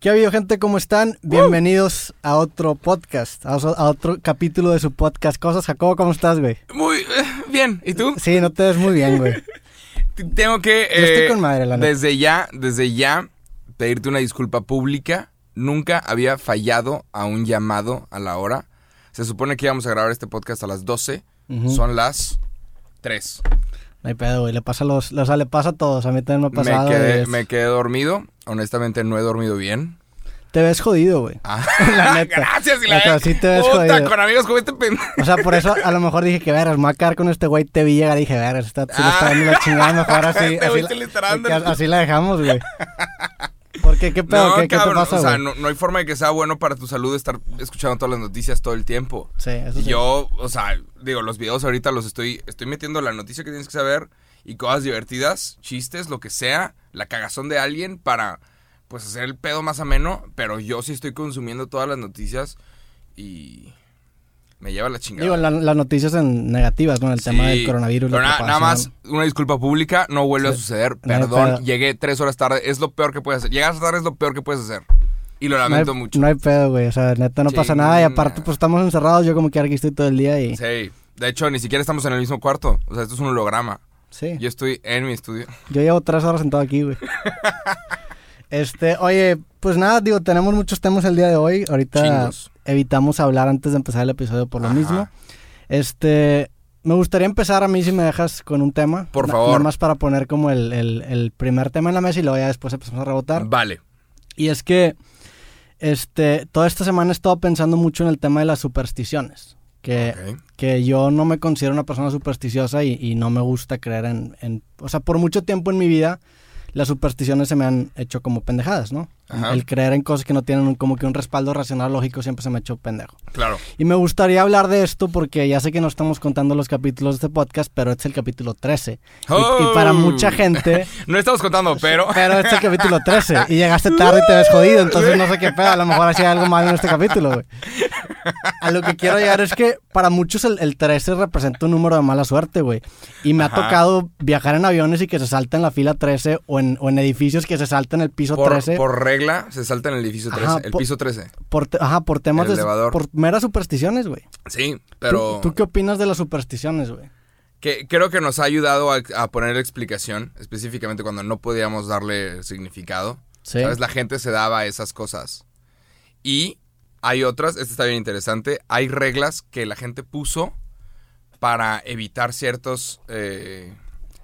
¿Qué ha habido, gente? ¿Cómo están? Bienvenidos a otro podcast, a, a otro capítulo de su podcast. Cosas, Jacobo, ¿cómo estás, güey? Muy eh, bien. ¿Y tú? Sí, no te ves muy bien, güey. Tengo que. Yo estoy eh, con madre, la neta. Desde ya, desde ya, pedirte una disculpa pública. Nunca había fallado a un llamado a la hora. Se supone que íbamos a grabar este podcast a las 12. Ujú. Son las 3. No hay pedo, güey. Le pasa a los, le pasa a todos. A mí también me ha Me pasado. quedé, es- me quedé dormido. Honestamente, no he dormido bien. Te ves jodido, güey. Ah, La neta. Gracias, y la Neta, sí te ves Puta, jodido. con amigos como este pendejo. O sea, por eso a lo mejor dije que, veras, me voy a quedar con este güey. Te vi llegar y dije, veras, está, le está dando la chingada mejor así. Este así, la, así la dejamos, güey. ¿Por qué? ¿Qué pedo? No, ¿Qué, qué te cabrón, pasa, o sea, no, no hay forma de que sea bueno para tu salud estar escuchando todas las noticias todo el tiempo. Sí, eso Y sí. yo, o sea, digo, los videos ahorita los estoy, estoy metiendo la noticia que tienes que saber y cosas divertidas, chistes, lo que sea, la cagazón de alguien para, pues, hacer el pedo más ameno, pero yo sí estoy consumiendo todas las noticias y me lleva la chingada. Digo, la- las noticias en negativas, ¿no? El tema del coronavirus. Pero na- nada más, una disculpa pública, no vuelve a suceder. Perdón, llegué tres horas tarde, es lo peor que puedes hacer. Llegar tarde es lo peor que puedes hacer. Y lo No hay, lamento mucho. no hay pedo, güey. O sea, neta, no pasa nada. Y aparte, pues estamos encerrados. Yo como que aquí estoy todo el día y... Sí, de hecho, ni siquiera estamos en el mismo cuarto. O sea, esto es un holograma. Sí. Yo estoy en mi estudio. Yo llevo tres horas sentado aquí, güey. este, oye, pues nada, digo, tenemos muchos temas el día de hoy. Ahorita Chingos. evitamos hablar antes de empezar el episodio por lo Ajá. mismo. Este, me gustaría empezar a mí si me dejas con un tema. Por favor. Nada más para poner como el, el- el primer tema en la mesa y luego ya después empezamos a rebotar. Vale. Y es que, este, toda esta semana he estado pensando mucho en el tema de las supersticiones. Que, que yo no me considero una persona supersticiosa y, y no me gusta creer en, en- O sea, por mucho tiempo en mi vida las supersticiones se me han hecho como pendejadas, ¿no? Ajá. El creer en cosas que no tienen un- como que un respaldo racional lógico siempre se me hecho pendejo. Claro. Y me gustaría hablar de esto porque ya sé que no estamos contando los capítulos de este podcast, pero este es el capítulo 13. Y- Y, para Oh. mucha gente... No estamos contando, pero. Pero este es el capítulo 13 y llegaste tarde y te ves jodido, entonces no sé qué pedo, a lo mejor hacía algo mal en este capítulo, güey. A lo que quiero llegar es que para muchos el, el 13 representa un número de mala suerte, güey. Y me ha tocado viajar en aviones y que se salta en la fila 13 o en, o en edificios que se salta en el piso Por, 13 por, por regla se salta en el edificio 13. Ajá, el piso 13. te- ajá, por temas El de... elevador. Por meras supersticiones, güey. Sí, ¿Tú- pero. ¿Tú, qué opinas de las supersticiones, güey? que creo que nos ha ayudado a, a poner explicación, específicamente cuando no podíamos darle significado. Sí. ¿Sabes? La gente se daba esas cosas. Y hay otras, esta está bien interesante, hay reglas que la gente puso para evitar ciertos, eh,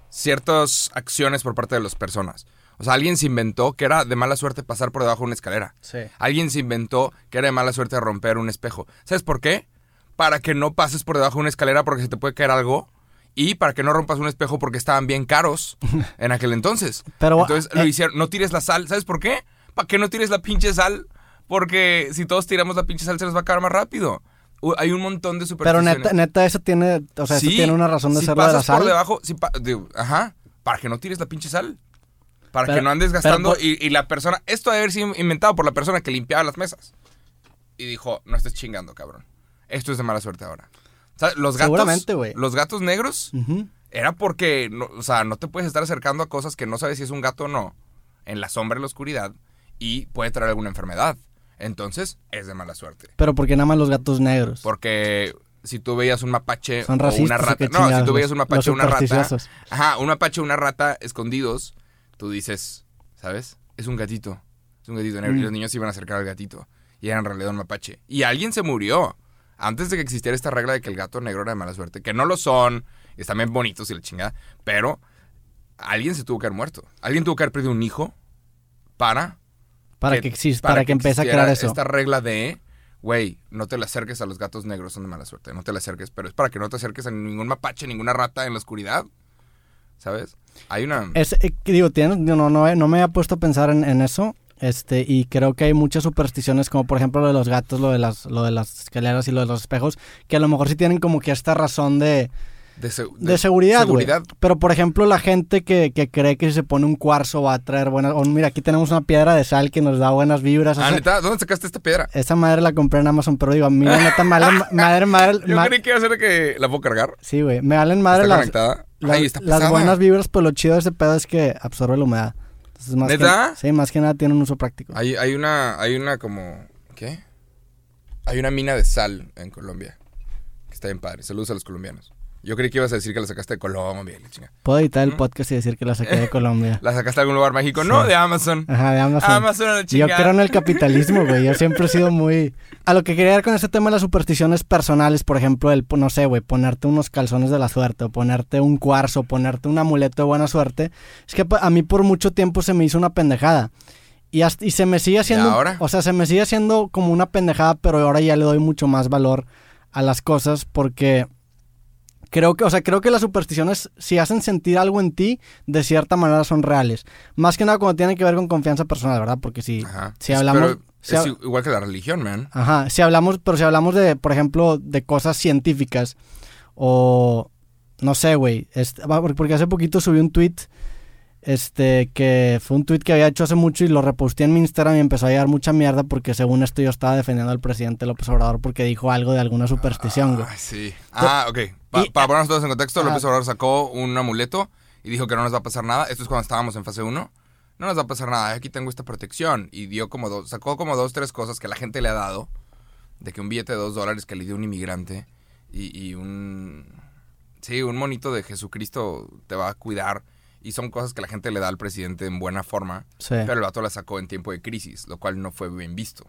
ciertas acciones por parte de las personas. O sea, alguien se inventó que era de mala suerte pasar por debajo de una escalera. Sí. Alguien se inventó que era de mala suerte romper un espejo. ¿Sabes por qué? Para que no pases por debajo de una escalera porque se te puede caer algo. Y para que no rompas un espejo porque estaban bien caros en aquel entonces. Pero, entonces lo eh, hicieron. No tires la sal. ¿Sabes por qué? Para que no tires la pinche sal. Porque si todos tiramos la pinche sal se nos va a acabar más rápido. Hay un montón de Pero supersticiones. neta, neta, eso tiene, o sea, eso Sí, tiene una razón de si ser de la pasas sal. por debajo, si pa- digo, ajá, para que no tires la pinche sal. Para Pero- que no andes gastando por- y, y la persona, esto debe haber sido inventado por la persona que limpiaba las mesas. Y dijo, no estés chingando, cabrón. Esto es de mala suerte ahora. O sea, los gatos, Seguramente, güey. los gatos negros era porque, no, o sea, no te puedes estar acercando a cosas que no sabes si es un gato o no, en la sombra, en la oscuridad, y puede traer alguna enfermedad. Entonces, es de mala suerte. Pero porque nada más los gatos negros. Porque si tú veías un mapache Son o una ¿o rata. No, si tú veías un mapache o una rata. Ajá, un mapache o una rata escondidos, tú dices, ¿sabes? Es un gatito. Es un gatito negro. Mm. Y los niños se iban a acercar al gatito. Y era en realidad un mapache. Y alguien se murió. Antes de que existiera esta regla de que el gato negro era de mala suerte. Que no lo son. y Están bien bonitos y la chingada. Pero alguien se tuvo que haber muerto. Alguien tuvo que haber perdido un hijo para Para que, exista, para, que, empiece a crear eso. Esta regla de, güey, no te le acerques a los gatos negros, son de mala suerte. No te le acerques, pero es para que no te acerques a ningún mapache, ninguna rata en la oscuridad. ¿Sabes? Hay una... Es, eh, digo, tienes- no, no, me había puesto a pensar en, en eso. Este, y creo que hay muchas supersticiones, como por ejemplo lo de los gatos, lo de las, lo de las escaleras y lo de los espejos, que a lo mejor sí tienen como que esta razón de, De, se- de seguridad, güey. seguridad. Pero por ejemplo, la gente que, que cree que si se pone un cuarzo va a traer buenas. O mira, aquí tenemos una piedra de sal que nos da buenas vibras. Ah, neta, ¿dónde sacaste esta piedra? esa madre la compré en Amazon, pero digo, a mí neta, madre, madre, madre, Yo ma- creí que iba a ser que la puedo cargar. Sí, güey, me valen madre está las, conectada. Las, Ay, está las pesada. buenas vibras, pero lo chido de ese pedo es que absorbe la humedad. Entonces, más ¿Neta? Que, sí, más que nada tiene un uso práctico. Hay, hay una, hay una como, ¿qué? Hay una mina de sal en Colombia. Que está bien padre. Saludos a los colombianos. Yo creí que ibas a decir que la sacaste de Colombia, la chinga. Puedo editar el podcast y decir que la saqué de Colombia. ¿La sacaste de algún lugar mágico? No, de Amazon. Ajá, de Amazon. Amazon la Yo creo en el capitalismo, güey. Yo siempre he sido muy... A lo que quería ver con este tema de las supersticiones personales, por ejemplo, el, no sé, güey, ponerte unos calzones de la suerte, o ponerte un cuarzo, ponerte un amuleto de buena suerte, es que a mí por mucho tiempo se me hizo una pendejada. Y, hasta- y se me sigue haciendo... ahora? O sea, se me sigue haciendo como una pendejada, pero ahora ya le doy mucho más valor a las cosas porque... Creo que, o sea, creo que las supersticiones, si hacen sentir algo en ti, de cierta manera son reales. Más que nada cuando tienen que ver con confianza personal, ¿verdad? Porque si, Ajá. si hablamos... pero si es hab- igual que la religión, man. Ajá, si hablamos, pero si hablamos de, por ejemplo, de cosas científicas o no sé, güey, este, porque hace poquito subí un tweet este que fue un tweet que había hecho hace mucho y lo reposté en mi Instagram y empezó a llegar mucha mierda porque según esto yo estaba defendiendo al presidente López Obrador porque dijo algo de alguna superstición, güey. Ah, sí. Ah, ok. Pa- y- para ponernos todos en contexto. López Obrador sacó un amuleto y dijo que no nos va a pasar nada. Esto es cuando estábamos en fase 1. No nos va a pasar nada. Aquí tengo esta protección. Y dio como dos, sacó como dos, tres cosas que la gente le ha dado. De que un billete de dos dólares que le dio un inmigrante y, y un... Sí, un monito de Jesucristo te va a cuidar. Y son cosas que la gente le da al presidente en buena forma. Sí. Pero el vato la sacó en tiempo de crisis, lo cual no fue bien visto.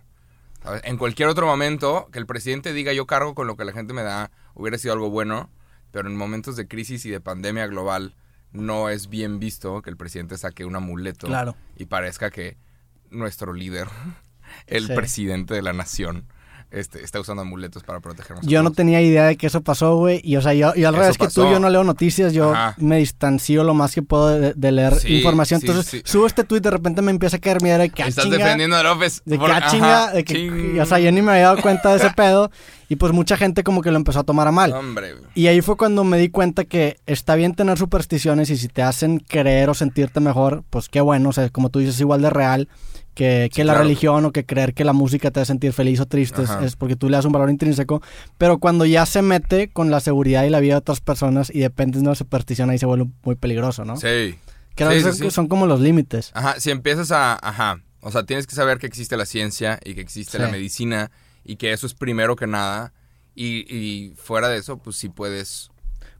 ¿sabes? En cualquier otro momento, que el presidente diga yo cargo con lo que la gente me da, hubiera sido algo bueno, pero en momentos de crisis y de pandemia global, no es bien visto que el presidente saque un amuleto Claro. y parezca que nuestro líder, el Sí. presidente de la nación, este, está usando amuletos para protegernos. Yo no tenía idea de que eso pasó, güey. Y, o sea, yo, yo al revés que tú, yo no leo noticias. Yo Ajá. me distancio lo más que puedo de, de leer Sí, información. sí, Entonces, sí. subo este tweet, de repente me empieza a caer mierda de que ah, Estás chinga, defendiendo a López. De que, por- ah, ajá, chinga, de que, ching. o sea, yo ni me había dado cuenta de ese pedo. Y pues mucha gente como que lo empezó a tomar a mal. Hombre, Y ahí fue cuando me di cuenta que está bien tener supersticiones y si te hacen creer o sentirte mejor, pues qué bueno. O sea, como tú dices, es igual de real que, que Sí, la claro. religión o que creer que la música te hace sentir feliz o triste. Es, porque tú le das un valor intrínseco. Pero cuando ya se mete con la seguridad y la vida de otras personas y depende de una superstición, ahí se vuelve muy peligroso, ¿no? sí. Creo Sí, que sí, son, como los límites. Ajá, si empiezas a... Ajá, o sea, tienes que saber que existe la ciencia y que existe la medicina y que eso es primero que nada. Y, y fuera de eso, pues sí puedes...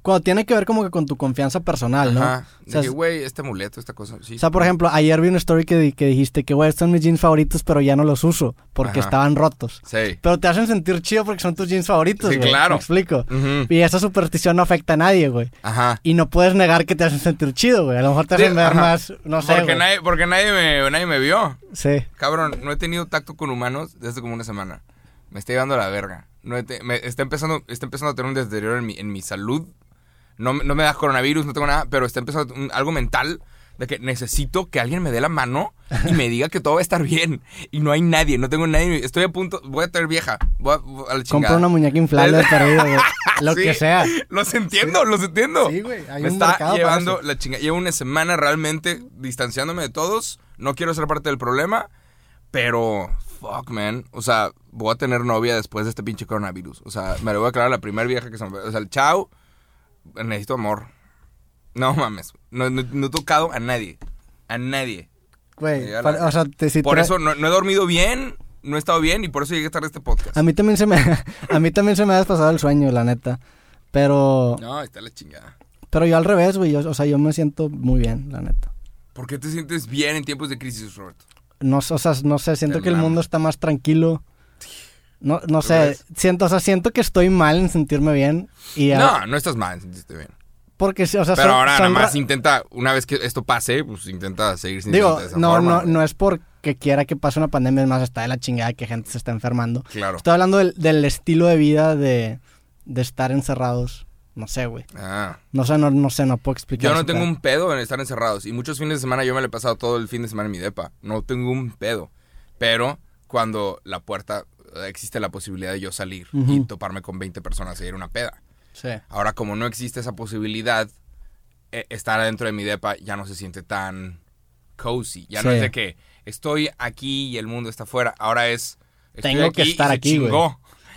Cuando tiene que ver como que con tu confianza personal, ¿no? Ajá, O de sea, que, güey, este amuleto, esta cosa, sí. O sea, por ejemplo, ayer vi una story que, que dijiste que, güey, estos son mis jeans favoritos, pero ya no los uso porque Ajá. estaban rotos. Sí. Pero te hacen sentir chido porque son tus jeans favoritos, Sí, güey. claro. Me explico. Y esa superstición no afecta a nadie, güey. Ajá. Y no puedes negar que te hacen sentir chido, güey. A lo mejor te Sí, hacen ver más, no sé, porque, güey. nadie, porque nadie, me, nadie me vio. Sí. Cabrón, no he tenido tacto con humanos desde como una semana. Me está llevando la verga. No te- me está, empezando, está empezando a tener un deterioro en mi, en mi salud. No, me- no me da coronavirus, no tengo nada, pero está empezando un- algo mental de que necesito que alguien me dé la mano y me diga que todo va a estar bien. Y no hay nadie, no tengo nadie. Estoy a punto, voy a tener vieja. Voy a, voy a la Compra chingada. una muñeca inflable perdido. Lo Sí, que sea. Los entiendo, los entiendo. Sí, güey, hay Me un está llevando la chinga. Llevo una semana realmente distanciándome de todos. No quiero ser parte del problema. Pero, fuck, man. O sea, voy a tener novia después de este pinche coronavirus. O sea, me lo voy a aclarar a la primera vieja que se me... O sea, el chao. Necesito amor. No mames. No, no- no he tocado a nadie. A nadie. Güey, Ya la- para- o sea, te, si Por eso no, no he dormido bien. No he estado bien y por eso llegué tarde a este podcast. A mí también se me... a mí también se me ha despasado el sueño, la neta. Pero... No, está la chingada. Pero yo al revés, güey. yo- o sea, yo me siento muy bien, la neta. ¿Por qué te sientes bien en tiempos de crisis, Roberto? No, o sea, no sé, siento que el mundo está más tranquilo. No, no sé, siento, o sea, siento que estoy mal en sentirme bien. Y a- No, no estás mal, sentiste bien. Porque, o sea, Pero son- ahora nada más intenta, una vez que esto pase, pues intenta seguir sintiéndote Digo, de esa no, forma, no, no es porque quiera que pase una pandemia, es más, está de la chingada que gente se está enfermando. Claro. Estoy hablando del, del estilo de vida de, de estar encerrados. No sé, güey. Ah. No sé, no, no sé, no puedo explicar. Yo no tengo pedo. un pedo en estar encerrados. Y muchos fines de semana yo me lo he pasado todo el fin de semana en mi depa. No tengo un pedo. Pero cuando la puerta, existe la posibilidad de yo salir y toparme con 20 personas y ir a una peda. Sí. Ahora, como no existe esa posibilidad, eh, estar adentro de mi depa ya no se siente tan cozy. Ya no es de que estoy aquí y el mundo está afuera. Ahora es. Estoy Tengo que aquí estar aquí, güey.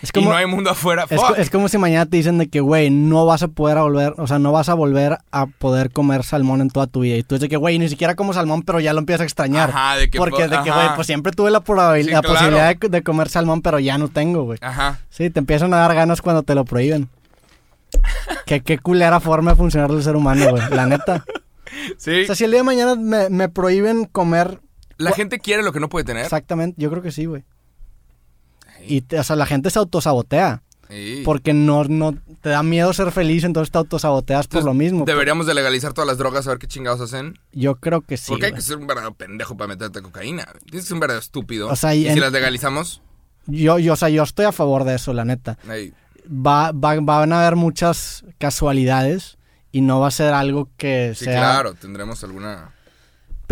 Es como- y no hay mundo afuera. Es, es como si mañana te dicen de que, güey, no vas a poder a volver, o sea, no vas a volver a poder comer salmón en toda tu vida. Y tú dices de que, güey, ni siquiera como salmón, pero ya lo empiezas a extrañar. Ajá, de que Porque po- de que, güey, pues siempre tuve la, probabil- Sí, la claro. posibilidad de, de comer salmón, pero ya no tengo, güey. Ajá. Sí, te empiezan a dar ganas cuando te lo prohíben. qué, qué culera forma de funcionar el ser humano, güey, la neta. Sí. O sea, si el día de mañana me, me prohíben comer La gente quiere lo que no puede tener. exactamente, yo creo que sí, güey. Y, te- o sea, la gente se autosabotea. Sí. Porque no, no te da miedo ser feliz, entonces te autosaboteas por lo mismo. Deberíamos de legalizar todas las drogas a ver qué chingados hacen. Yo creo que sí. Porque hay güey. que ser un verdadero pendejo para meterte cocaína. Tienes que ser un verdadero estúpido. O sea, y y en- si las legalizamos, Yo, yo, o sea, yo estoy a favor de eso, la neta. ahí, Va, va- van a haber muchas casualidades y no va a ser algo que sí, sea... claro, tendremos alguna.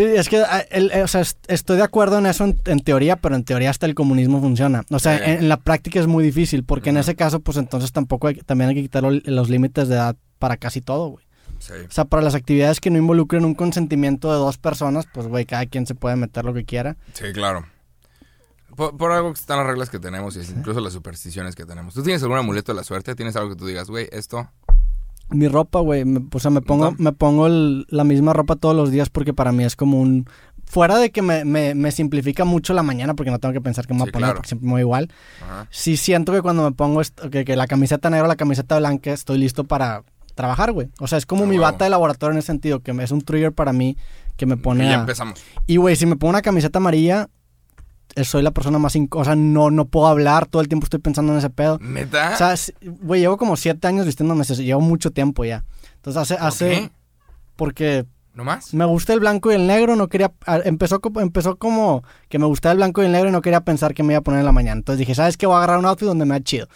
Es que, ah, el- eh, o sea, est- estoy de acuerdo en eso en, en teoría, pero en teoría hasta el comunismo funciona. O sea, Sí. en, en la práctica es muy difícil, porque en ese caso, pues entonces tampoco hay, también hay que quitar lo- los límites de edad para casi todo, güey. Sí. O sea, para las actividades que no involucren un consentimiento de dos personas, pues, güey, cada quien se puede meter lo que quiera. Sí, claro. Por, por algo que están las reglas que tenemos y incluso las supersticiones que tenemos. ¿Tú tienes algún amuleto de la suerte? ¿Tienes algo que tú digas, güey, esto? Mi ropa, güey, o sea, me pongo, me pongo el- la misma ropa todos los días porque para mí es como un... Fuera de que me, me- me simplifica mucho la mañana porque no tengo que pensar que me voy Sí, a poner claro. porque siempre me voy igual. Ajá. Sí siento que cuando me pongo que, que la camiseta negra o la camiseta blanca estoy listo para trabajar, güey. O sea, es como Ah, mi bata de laboratorio en ese sentido, que es un trigger para mí que me Y pone ya a... empezamos. Y, güey, si me pongo una camiseta amarilla, soy la persona más... O sea, no, no puedo hablar, todo el tiempo estoy pensando en ese pedo. ¿Neta? O sea, güey, llevo como siete años vistiéndome eso, llevo mucho tiempo ya. Entonces hace... ¿Por hace qué? Porque ¿No más? me gusta el blanco y el negro, no quería... Empezó, empezó como que me gustaba el blanco y el negro y no quería pensar que me iba a poner en la mañana. Entonces dije, ¿sabes qué? Voy a agarrar un outfit donde me da chido.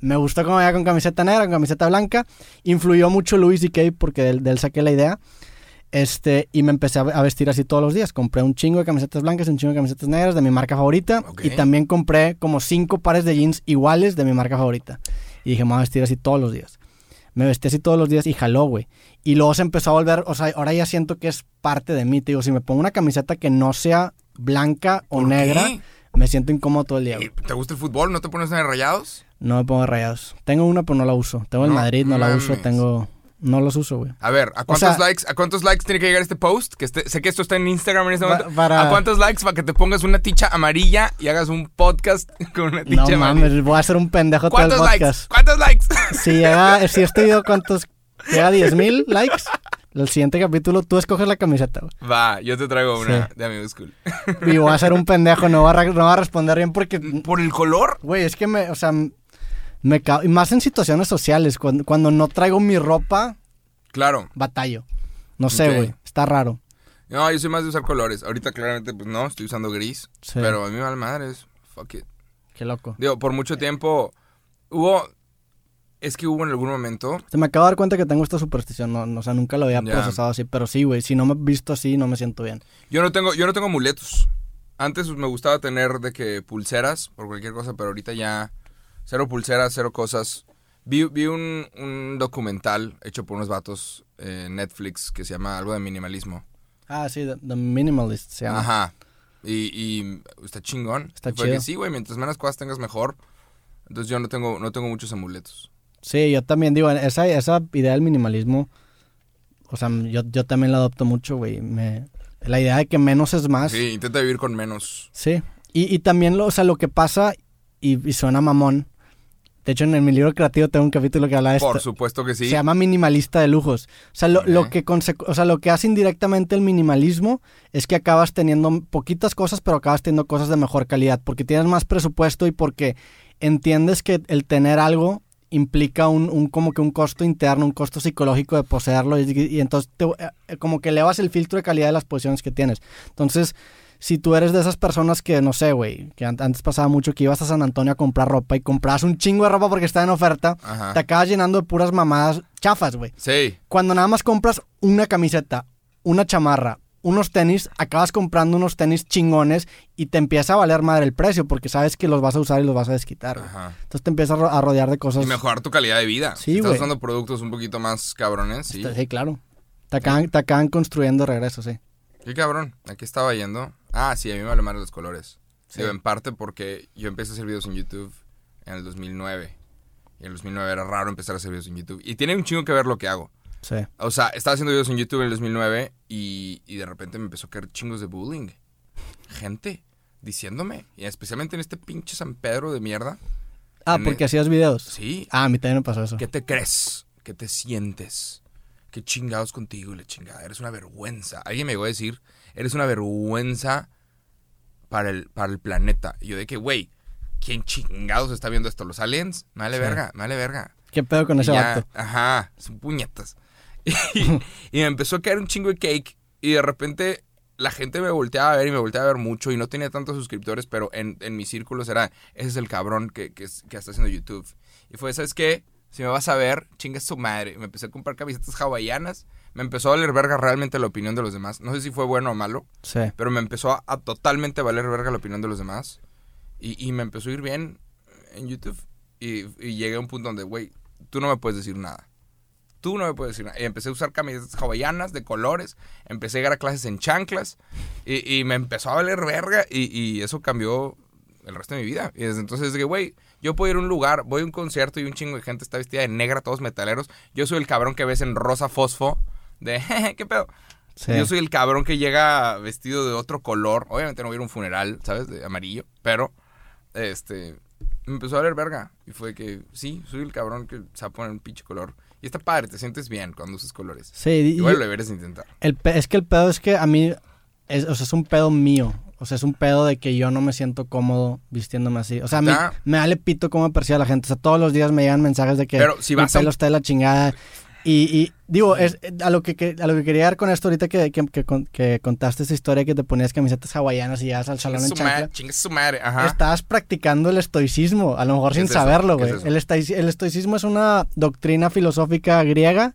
Me gustó cómo me veía con camiseta negra, con camiseta blanca. Influyó mucho Louis D.K. porque de, de él saqué la idea. Este, y me empecé a, vestir así todos los días. Compré un chingo de camisetas blancas y un chingo de camisetas negras de mi marca favorita. Y también compré como cinco pares de jeans iguales de mi marca favorita. Y dije, me voy a vestir así todos los días. Me vestí así todos los días y jaló, güey. Y luego se empezó a volver, o sea, ahora ya siento que es parte de mí. Te digo, si me pongo una camiseta que no sea blanca o ¿Por negra, qué? me siento incómodo todo el día. ¿Y güey. ¿Te gusta el fútbol? ¿No te pones en rayados? No me pongo rayados. Tengo una, pero no la uso. Tengo el No Madrid, no la uso. Tengo... No los uso, güey. A ver, ¿a cuántos sea- likes, a cuántos likes tiene que llegar este post? Que esté- sé que esto está en Instagram en este momento. para- ¿A cuántos likes para que te pongas una ticha amarilla y hagas un podcast con una ticha No amarilla? mames, voy a hacer un pendejo todo el ¿Cuántos likes? podcast. ¿Cuántos likes? Si llega, si este video, ¿cuántos? Llega a 10 mil likes. El siguiente capítulo, tú escoges la camiseta, güey. Va, yo te traigo una Sí. de Amigos Cool. Y voy a ser un pendejo, no voy a, re- no voy a responder bien porque, ¿Por el color? güey, es que me, o sea, me y más en situaciones sociales, cuando, cuando no traigo mi ropa, Claro. batallo. No sé, güey, está raro. No, yo soy más de usar colores. Ahorita claramente, pues no, estoy usando gris. Sí. Pero a mí me vale madres. Fuck it. Qué loco. Digo, por mucho tiempo hubo... Es que hubo en algún momento... Se me acabo de dar cuenta que tengo esta superstición, no, no, o sea, nunca lo había procesado así, pero sí, güey, si no me he visto así, no me siento bien. Yo no tengo, yo no tengo amuletos. Antes me gustaba tener de que pulseras por cualquier cosa, pero ahorita ya cero pulseras, cero cosas. Vi, vi un, un documental hecho por unos vatos en Netflix que se llama algo de minimalismo. Ah, sí, The, The Minimalist se llama. Ajá. Y, y está chingón. Está chido. que sí, güey, mientras menos cosas tengas mejor. Entonces yo no tengo, no tengo muchos amuletos. Sí, yo también digo, esa, esa idea del minimalismo, o sea, yo, yo también la adopto mucho, güey. Me, la idea de que menos es más. Sí, intenta vivir con menos. Sí. Y, y también, lo, o sea, lo que pasa, y, y suena mamón, de hecho en, mi libro creativo tengo un capítulo que habla de Por esto. supuesto que sí. Se llama minimalista de lujos. O sea, lo, lo Ok. que o sea, lo que hace indirectamente el minimalismo es que acabas teniendo poquitas cosas, pero acabas teniendo cosas de mejor calidad, porque tienes más presupuesto y porque entiendes que el tener algo implica un, un como que un costo interno, un costo psicológico de poseerlo y, y entonces te- eh, como que elevas el filtro de calidad de las posiciones que tienes. Entonces, si tú eres de esas personas que, no sé, güey, que an- antes pasaba mucho que ibas a San Antonio a comprar ropa y comprabas un chingo de ropa porque estaba en oferta, Ajá. te acabas llenando de puras mamadas chafas, güey. Sí. Cuando nada más compras una camiseta, una chamarra, unos tenis, acabas comprando unos tenis chingones y te empieza a valer madre el precio porque sabes que los vas a usar y los vas a desquitar. Ajá. Entonces te empiezas a ro- a rodear de cosas. Y mejorar tu calidad de vida. Sí, estás usando productos un poquito más cabrones, sí. Sí, claro. Te acaban, te acaban construyendo de regreso, sí. Qué cabrón. Aquí estaba yendo. Ah, sí, a mí me vale más los colores. Sí. Digo, en parte porque yo empecé a hacer videos en YouTube en el 2009. Y en el 2009 era raro empezar a hacer videos en YouTube. Y tiene un chingo que ver lo que hago. Sí. O sea, estaba haciendo videos en YouTube en el 2009 y, y de repente me empezó a caer chingos de bullying. Gente diciéndome, y especialmente en este pinche San Pedro de mierda. Ah, porque el- hacías videos. Sí, Ah, a mí también me pasó eso. ¿qué te crees? ¿Qué te sientes? ¿Qué chingados contigo y la chingada? Eres una vergüenza. Alguien me llegó a decir, eres una vergüenza para el, para el planeta. Y yo de que, güey, ¿quién chingados está viendo esto? ¿Los aliens? Me vale Sí. verga, me vale verga. ¿Qué pedo con Y ese ya, vato? Ajá, son puñetas. Y, y me empezó a caer un chingo de cake. Y de repente la gente me volteaba a ver y me volteaba a ver mucho. Y no tenía tantos suscriptores, pero en, en mis círculos era, ese es el cabrón que, que, es- que está haciendo YouTube. Y fue, ¿sabes qué? Si me vas a ver, chingas su madre. Me empecé a comprar camisetas hawaianas. Me empezó a valer verga realmente la opinión de los demás. No sé si fue bueno o malo, Sí. pero me empezó a, a totalmente valer verga la opinión de los demás. Y, y me empezó a ir bien en YouTube. Y, y llegué a un punto donde, güey, tú no me puedes decir nada. Tú no me puedes decir nada. Y empecé a usar camisetas hawaianas de colores. Empecé a llegar a clases en chanclas. Y, y me empezó a valer verga. Y, y eso cambió el resto de mi vida. Y desde entonces dije, güey, yo puedo ir a un lugar, voy a un concierto y un chingo de gente está vestida de negra, todos metaleros. Yo soy el cabrón que ves en rosa fosfo. De, "Jeje, ¿qué pedo? Sí. Yo soy el cabrón que llega vestido de otro color. Obviamente no voy a ir a un funeral, ¿sabes? De amarillo. Pero, este, me empezó a valer verga. Y fue que, sí, soy el cabrón que se va a poner un pinche color. Y está padre, te sientes bien cuando usas colores. Sí, y- Igual lo deberes intentar. el es que el pedo es que a mí, es, o sea, es un pedo mío. O sea, es un pedo de que yo no me siento cómodo vistiéndome así. O sea, a Ya. me vale pito cómo me percibe la gente. O sea, todos los días me llegan mensajes de que Pero si mi vas a un- pelo está de la chingada. Y, y digo, es, a, lo que, a lo que quería dar con esto ahorita que, que, que con- que contaste esa historia que te ponías camisetas hawaianas y llegas al salón en chancla. su madre, ajá. Estabas practicando el estoicismo, a lo mejor ¿Qué sin es saberlo, ¿Qué es güey. el, estoi- el estoicismo es una doctrina filosófica griega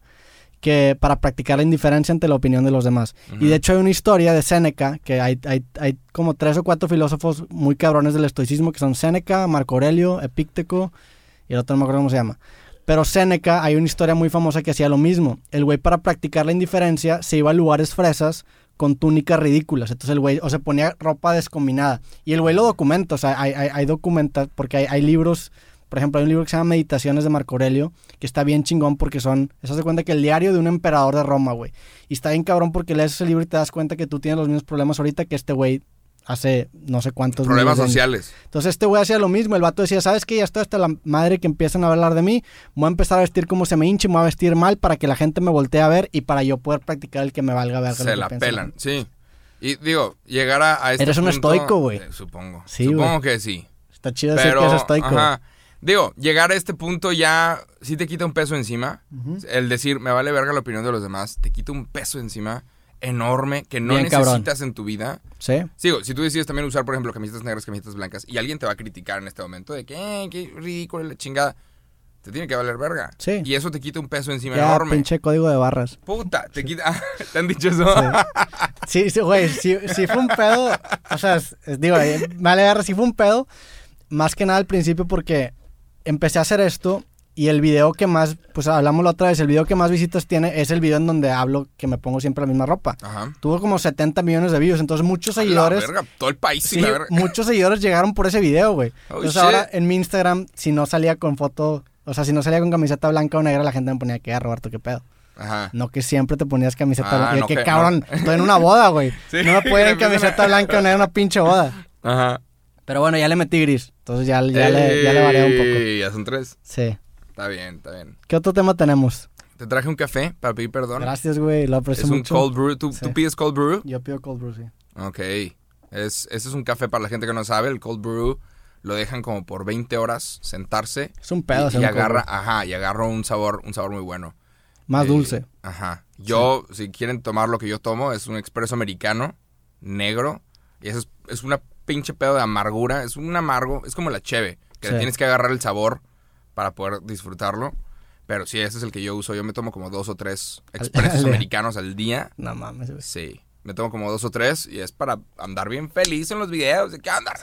que para practicar la indiferencia ante la opinión de los demás. Y de hecho hay una historia de Séneca, que hay, hay, hay como tres o cuatro filósofos muy cabrones del estoicismo, que son Séneca, Marco Aurelio, Epícteto, y el otro no me acuerdo cómo se llama. Pero Séneca, hay una historia muy famosa que hacía lo mismo. El güey para practicar la indiferencia se iba a lugares fresas con túnicas ridículas. Entonces el güey, o se ponía ropa descombinada. Y el güey lo documenta, o sea, hay, hay, hay porque hay, libros, por ejemplo, hay un libro que se llama Meditaciones de Marco Aurelio, que está bien chingón porque son, se cuenta que el diario de un emperador de Roma, güey. Y está bien cabrón porque lees ese libro y te das cuenta que tú tienes los mismos problemas ahorita que este güey hace no sé cuántos Problemas sociales. Entonces este güey hacía lo mismo, el vato decía, ¿sabes qué? Ya estoy hasta la madre que empiezan a hablar de mí, voy a empezar a vestir como se me hinche, me voy a vestir mal para que la gente me voltee a ver y para yo poder practicar el que me valga ver. Se la pelan, sí. Y digo, llegar a, a este Eres un estoico, güey. eh, supongo. Sí, supongo que sí. Está chido decir Pero, que es estoico. ajá. Digo, llegar a este punto ya sí te quita un peso encima. El decir, me vale verga la opinión de los demás, te quita un peso encima enorme que no Bien cabrón. necesitas en tu vida. Sí. Sigo, si tú decides también usar, por ejemplo, camisetas negras, camisetas blancas, y alguien te va a criticar en este momento de que, eh, qué ridículo la chingada, te tiene que valer verga. Sí. Y eso te quita un peso encima Ya, enorme. pinche código de barras. Puta, te quita. ¿Te han dicho eso? Sí, sí, güey, sí, sí fue un pedo. O sea, es- digo, eh, me vale verga, sí fue un pedo. Más que nada al principio porque empecé a hacer esto y el video que más, pues hablamos la otra vez, el video que más visitas tiene es el video en donde hablo que me pongo siempre la misma ropa. Ajá. Tuvo como 70 millones de views, entonces muchos La seguidores... verga, todo el país, sí, la verga. muchos seguidores llegaron por ese video, güey. Oh, Entonces shit. ahora en mi Instagram, si no salía con foto, o sea, si no salía con camiseta blanca o negra, la gente me ponía que, "Ah, Roberto, qué pedo. Ajá. No que siempre te ponías camiseta Ah, blanca. No qué que- cabrón, no. estoy en una boda, güey. Sí, no me pueden camiseta blanca o negra en una pinche boda. Ajá. Pero bueno, ya le metí gris. Entonces ya, ya, le, ya le varié un poco. Ya son tres. Sí. Está bien, está bien. ¿Qué otro tema tenemos? Te traje un café para pedir perdón. Gracias, güey. Lo aprecio es un mucho. cold brew. ¿Tú, Sí. tú pides cold brew? Yo pido cold brew, sí. Ok. Es, ese es un café para la gente que no sabe. El cold brew lo dejan como por 20 horas sentarse. Es un pedo y, y un cold agarra, brew. ajá, y agarra un sabor, un sabor muy bueno. Más Eh, dulce. Ajá. Yo, si quieren tomar lo que yo tomo, es un expreso americano, negro. Y eso es, es una pinche pedo de amargura. Es un amargo, es como la cheve, que le Sí. tienes que agarrar el sabor para poder disfrutarlo. Pero sí, ese es el que yo uso. Yo me tomo como dos o tres expresos americanos al día. No mames, güey. Sí, me tomo como dos o tres y es para andar bien feliz en los videos. De que andar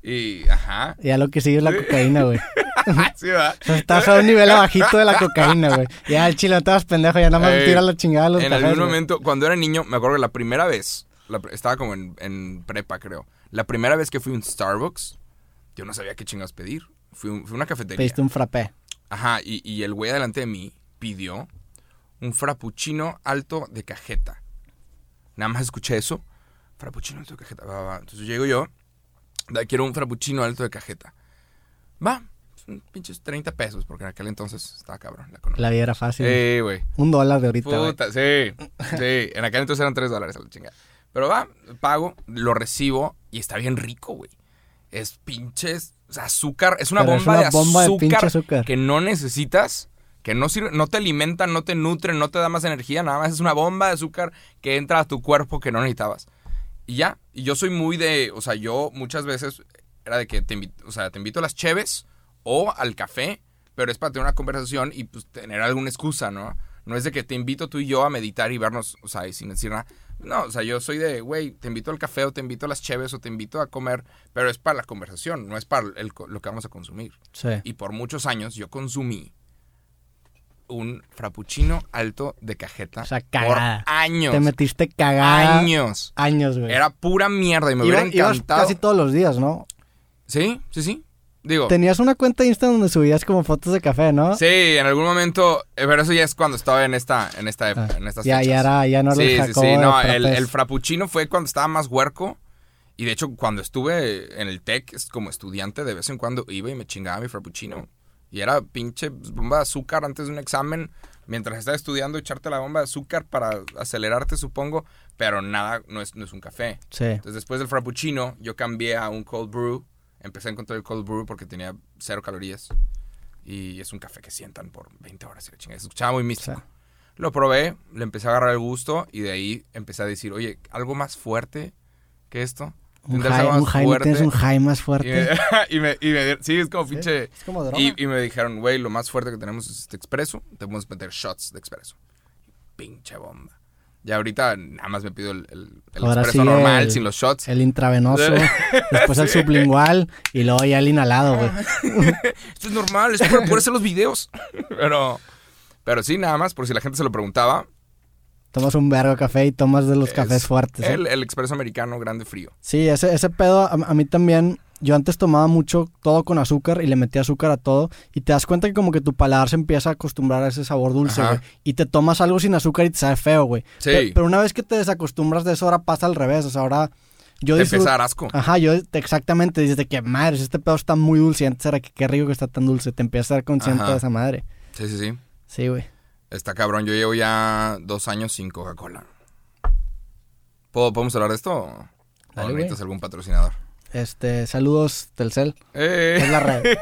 Y, ajá. Ya lo que sigue es la cocaína, güey. sí, va. O sea, estás a un nivel abajito de la cocaína, güey. Ya el chile no te vas pendejo, ya nada más Ey, tira la chingada a los En algún momento, cuando era niño, me acuerdo que la primera vez, la estaba como en, en prepa, creo. La primera vez que fui a un Starbucks, yo no sabía qué chingados pedir. Fui, un- fui a una cafetería. Pediste un frappé. Ajá, y, y el güey delante de mí pidió un frappuccino alto de cajeta. Nada más escuché eso. Frappuccino alto de cajeta. Va, va. Entonces llego yo. "Da, Quiero un frappuccino alto de cajeta. Va. Son pinches 30 pesos, porque en aquel entonces estaba cabrón. La economía. La vida era fácil. Sí, güey. Un dólar de ahorita. Puta, sí. Sí, en aquel entonces eran 3 dólares a la chingada. Pero va, pago, lo recibo y está bien rico, güey. Es pinches o sea, azúcar, es una Pero es bomba, una de, bomba de azúcar pinche azúcar. que no necesitas, que no sirve, no te alimenta, no te nutre, no te da más energía, nada más es una bomba de azúcar que entra a tu cuerpo que no necesitabas. Y ya, y yo soy muy de, o sea, yo muchas veces era de que te invito, o sea, te invito a las cheves o al café, pero es para tener una conversación y pues tener alguna excusa, ¿no? No es de que te invito tú y yo a meditar y vernos, o sea, y sin decir nada. No, o sea, yo soy de, güey, te invito al café o te invito a las cheves o te invito a comer, pero es para la conversación, no es para el lo que vamos a consumir. Sí. Y por muchos años yo consumí un frappuccino alto de cajeta. O sea, por cagada. años. Te metiste cagada. Años. Años, güey. Era pura mierda y me hubiera Iba- ibas encantado. casi todos los días, ¿no? Sí, sí, sí. Digo, Tenías una cuenta de Insta donde subías como fotos de café, ¿no? sí, en algún momento, eh, pero eso ya es cuando estaba en esta, en esta época, Ah, en estas ya, fechas. ya era, ya no era Sí, el sí, Jacobo sí, de no, el, el frappuccino fue cuando estaba más huerco. Y de hecho, cuando estuve en el TEC como estudiante, de vez en cuando iba y me chingaba mi frappuccino. Y era pinche bomba de azúcar antes de un examen, mientras estaba estudiando, echarte la bomba de azúcar para acelerarte, supongo. Pero nada, no es, no es un café. Sí. Entonces, después del frappuccino, yo cambié a un cold brew. Empecé a encontrar el cold brew porque tenía cero calorías. Y es un café que sientan por 20 horas. y la chingada. Escuchaba muy místico. Sí. Lo probé, le empecé a agarrar el gusto y de ahí empecé a decir, oye, algo más fuerte que esto. Un ¿Tendrás high, algo un más high, ¿no fuerte?" un high más Y fuerte. me, y me- y me- sí, es como pinche. Es como droga. Y, y me dijeron, güey, lo más fuerte que tenemos es este expreso. Te podemos meter shots de expreso. Pinche bomba. Y ahorita nada más me pido el, el, el Ahora expreso normal, el- sin los shots. El intravenoso, después el sublingual y luego ya el inhalado, güey. Esto es normal, es por, por hacer los videos. Pero, pero sí, nada más, por si la gente se lo preguntaba. Tomas un vergo café y tomas de los es cafés fuertes. ¿eh? El, el expreso americano grande frío. Sí, ese, ese pedo a, a mí también. Yo antes tomaba mucho todo con azúcar y le metía azúcar a todo. Y te das cuenta que como que tu paladar se empieza a acostumbrar a ese sabor dulce, güey. Y te tomas algo sin azúcar y te sabe feo, güey. Sí. Pe- Pero, una vez que te desacostumbras de eso, ahora pasa al revés. O sea, ahora yo a dar asco. Ajá, yo exactamente, dices de que madre, este pedo está muy dulce. y Antes era que qué rico que está tan dulce. Te empiezas a ser consciente Ajá. de esa madre. Sí, sí, sí. Sí, güey. Está cabrón. Yo llevo ya dos años sin Coca-Cola. ¿Puedo- ¿Podemos hablar de esto? ¿O Dale, güey. necesitas algún patrocinador? Este, saludos, Telcel. Eh. Es la red.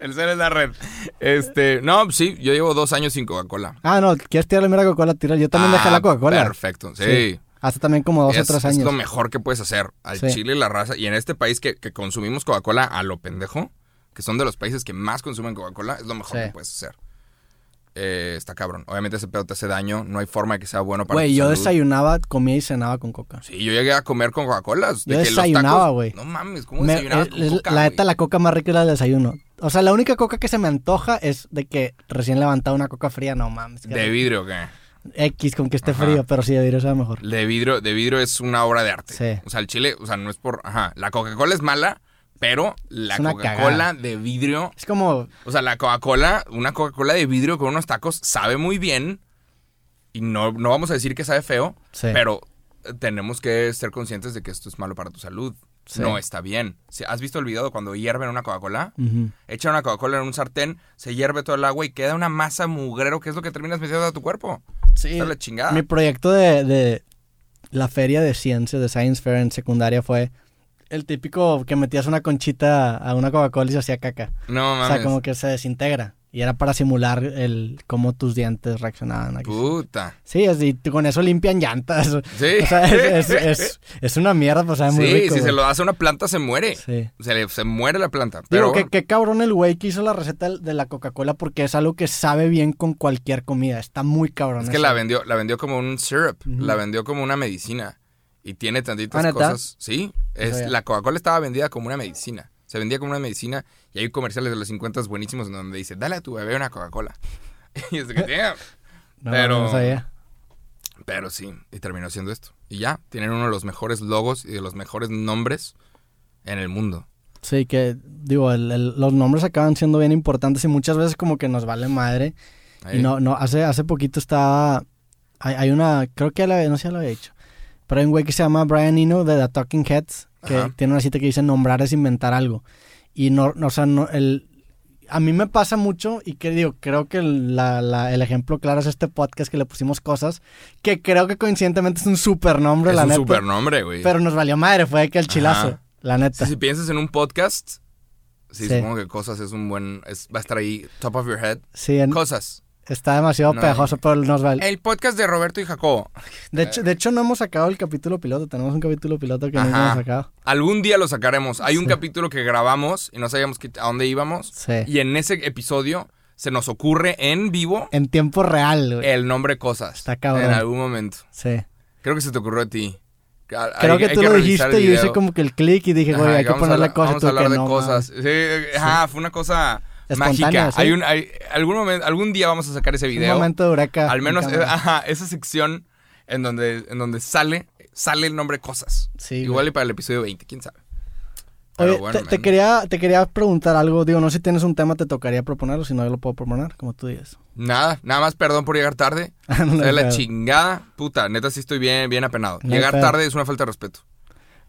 El ser es la red. Este, no, sí, yo llevo dos años sin Coca-Cola. Ah, no, ¿quieres tirarle mira Coca-Cola? Tira. Yo también dejé Ah, la Coca-Cola. Perfecto, sí. Hace también como dos es, o tres es años. lo mejor que puedes hacer al Sí. chile la raza. Y en este país que, que consumimos Coca-Cola a lo pendejo, que son de los países que más consumen Coca-Cola, es lo mejor Sí. que puedes hacer. Eh, está cabrón. Obviamente ese pedo te hace daño. No hay forma de que sea bueno para Güey, yo salud. desayunaba, comía y cenaba con coca. Sí, yo llegué a comer con Coca-Cola. Yo desayunaba, güey. No mames, ¿cómo Me- desayunabas es- con es- coca, la neta, la coca más rica era el desayuno. O sea, la única coca que se me antoja es de que recién levantado una coca fría, no mames. ¿De rico. vidrio qué? X con que esté Ajá. frío, pero sí, de vidrio sabe mejor. De vidrio, de vidrio es una obra de arte. Sí. O sea, el chile, o sea, no es por... Ajá, la Coca-Cola es mala, pero la Coca-Cola de vidrio... Es como, O sea, la Coca-Cola, una Coca-Cola de vidrio con unos tacos sabe muy bien. Y no, no vamos a decir que sabe feo, Sí. pero eh, tenemos que ser conscientes de que esto es malo para tu salud. Sí. No está bien. ¿Has visto el video de cuando hierven una Coca-Cola? ujú, Echan una Coca-Cola en un sartén, se hierve todo el agua y queda una masa mugrero que es lo que terminas metiendo a tu cuerpo. Sí. Está la chingada. Mi proyecto de, de la feria de ciencia, de Science Fair en secundaria fue el típico que metías una conchita a una Coca-Cola y se hacía caca. No O mames. sea, como que se desintegra. Y era para simular el cómo tus dientes reaccionaban. aquí. Puta. Sí, así, con eso limpian llantas. Sí. O sea, es, es, es, es una mierda, pues sabe muy sí, rico. si se lo das a una planta se muere. Sí. Se, le- se muere la planta. Digo, Pero que qué cabrón el güey que hizo la receta de la Coca-Cola porque es algo que sabe bien con cualquier comida. Está muy cabrón. es que la vendió, la vendió como un syrup, la vendió como una medicina. Y tiene tantitas ¿Ah, cosas. Sí, es, la Coca-Cola estaba vendida como una medicina. Se vendía como una medicina y hay comerciales de los 50 buenísimos en donde dice, dale a tu bebé una Coca-Cola. y es de que, "Damn". No, pero- no sabía. Pero sí, y terminó siendo esto. Y ya, tienen uno de los mejores logos y de los mejores nombres en el mundo. Sí, que digo, el- el- los nombres acaban siendo bien importantes y muchas veces como que nos vale madre. Ahí. Y no, no, hace, hace poquito estaba, hay, hay una, creo que la, no sé si lo había dicho, pero hay un güey que se llama Brian Eno de The Talking Heads, que Ajá. tiene una cita que dice nombrar es inventar algo. Y no, no, o sea, no, el, a mí me pasa mucho y que digo, creo que el, la- la- el ejemplo claro es este podcast que le pusimos cosas, que creo que coincidentemente es un super nombre, Es la un neta. supernombre, güey. Pero nos valió madre, fue que el chilazo, la neta. Si piensas en un podcast, sí, Sí. supongo que cosas es un buen. es- va a estar ahí, top of your head. Sí, en- Cosas. Está demasiado No, pegajoso, pero nos vale. El podcast de Roberto y Jacobo. De hecho, de hecho, no hemos sacado el capítulo piloto. Tenemos un capítulo piloto que no hemos sacado. Algún día lo sacaremos. Hay un Sí. capítulo que grabamos y no sabíamos a dónde íbamos. Sí. Y en ese episodio se nos ocurre en vivo En tiempo real, güey. el nombre cosas. Está cabrón. En algún momento. Sí. Creo que se te ocurrió a ti. Hay- Creo que tú lo dijiste y yo hice como que el clic y dije, güey, hay que vamos a ponerle hablar- cosas. Vamos a hablar que de no, cosas. Sí, ajá, fue una cosa mágica. sí. Hay un, hay, algún, momento, algún día vamos a sacar ese Un video. momento de eureka. Al en menos, eh, ajá, esa sección en donde, en donde sale, sale el nombre cosas. Sí, Igual güey. y para el episodio 20, quién sabe. Pero Oye, bueno, te, quería, te quería preguntar algo. Digo, no sé si tienes un tema, te tocaría proponerlo. Si no, yo lo puedo proponer, como tú digas. Nada, nada más perdón por llegar tarde. no, Es la chingada. Puta, neta sí estoy bien, bien apenado. No llegar tarde es una falta de respeto.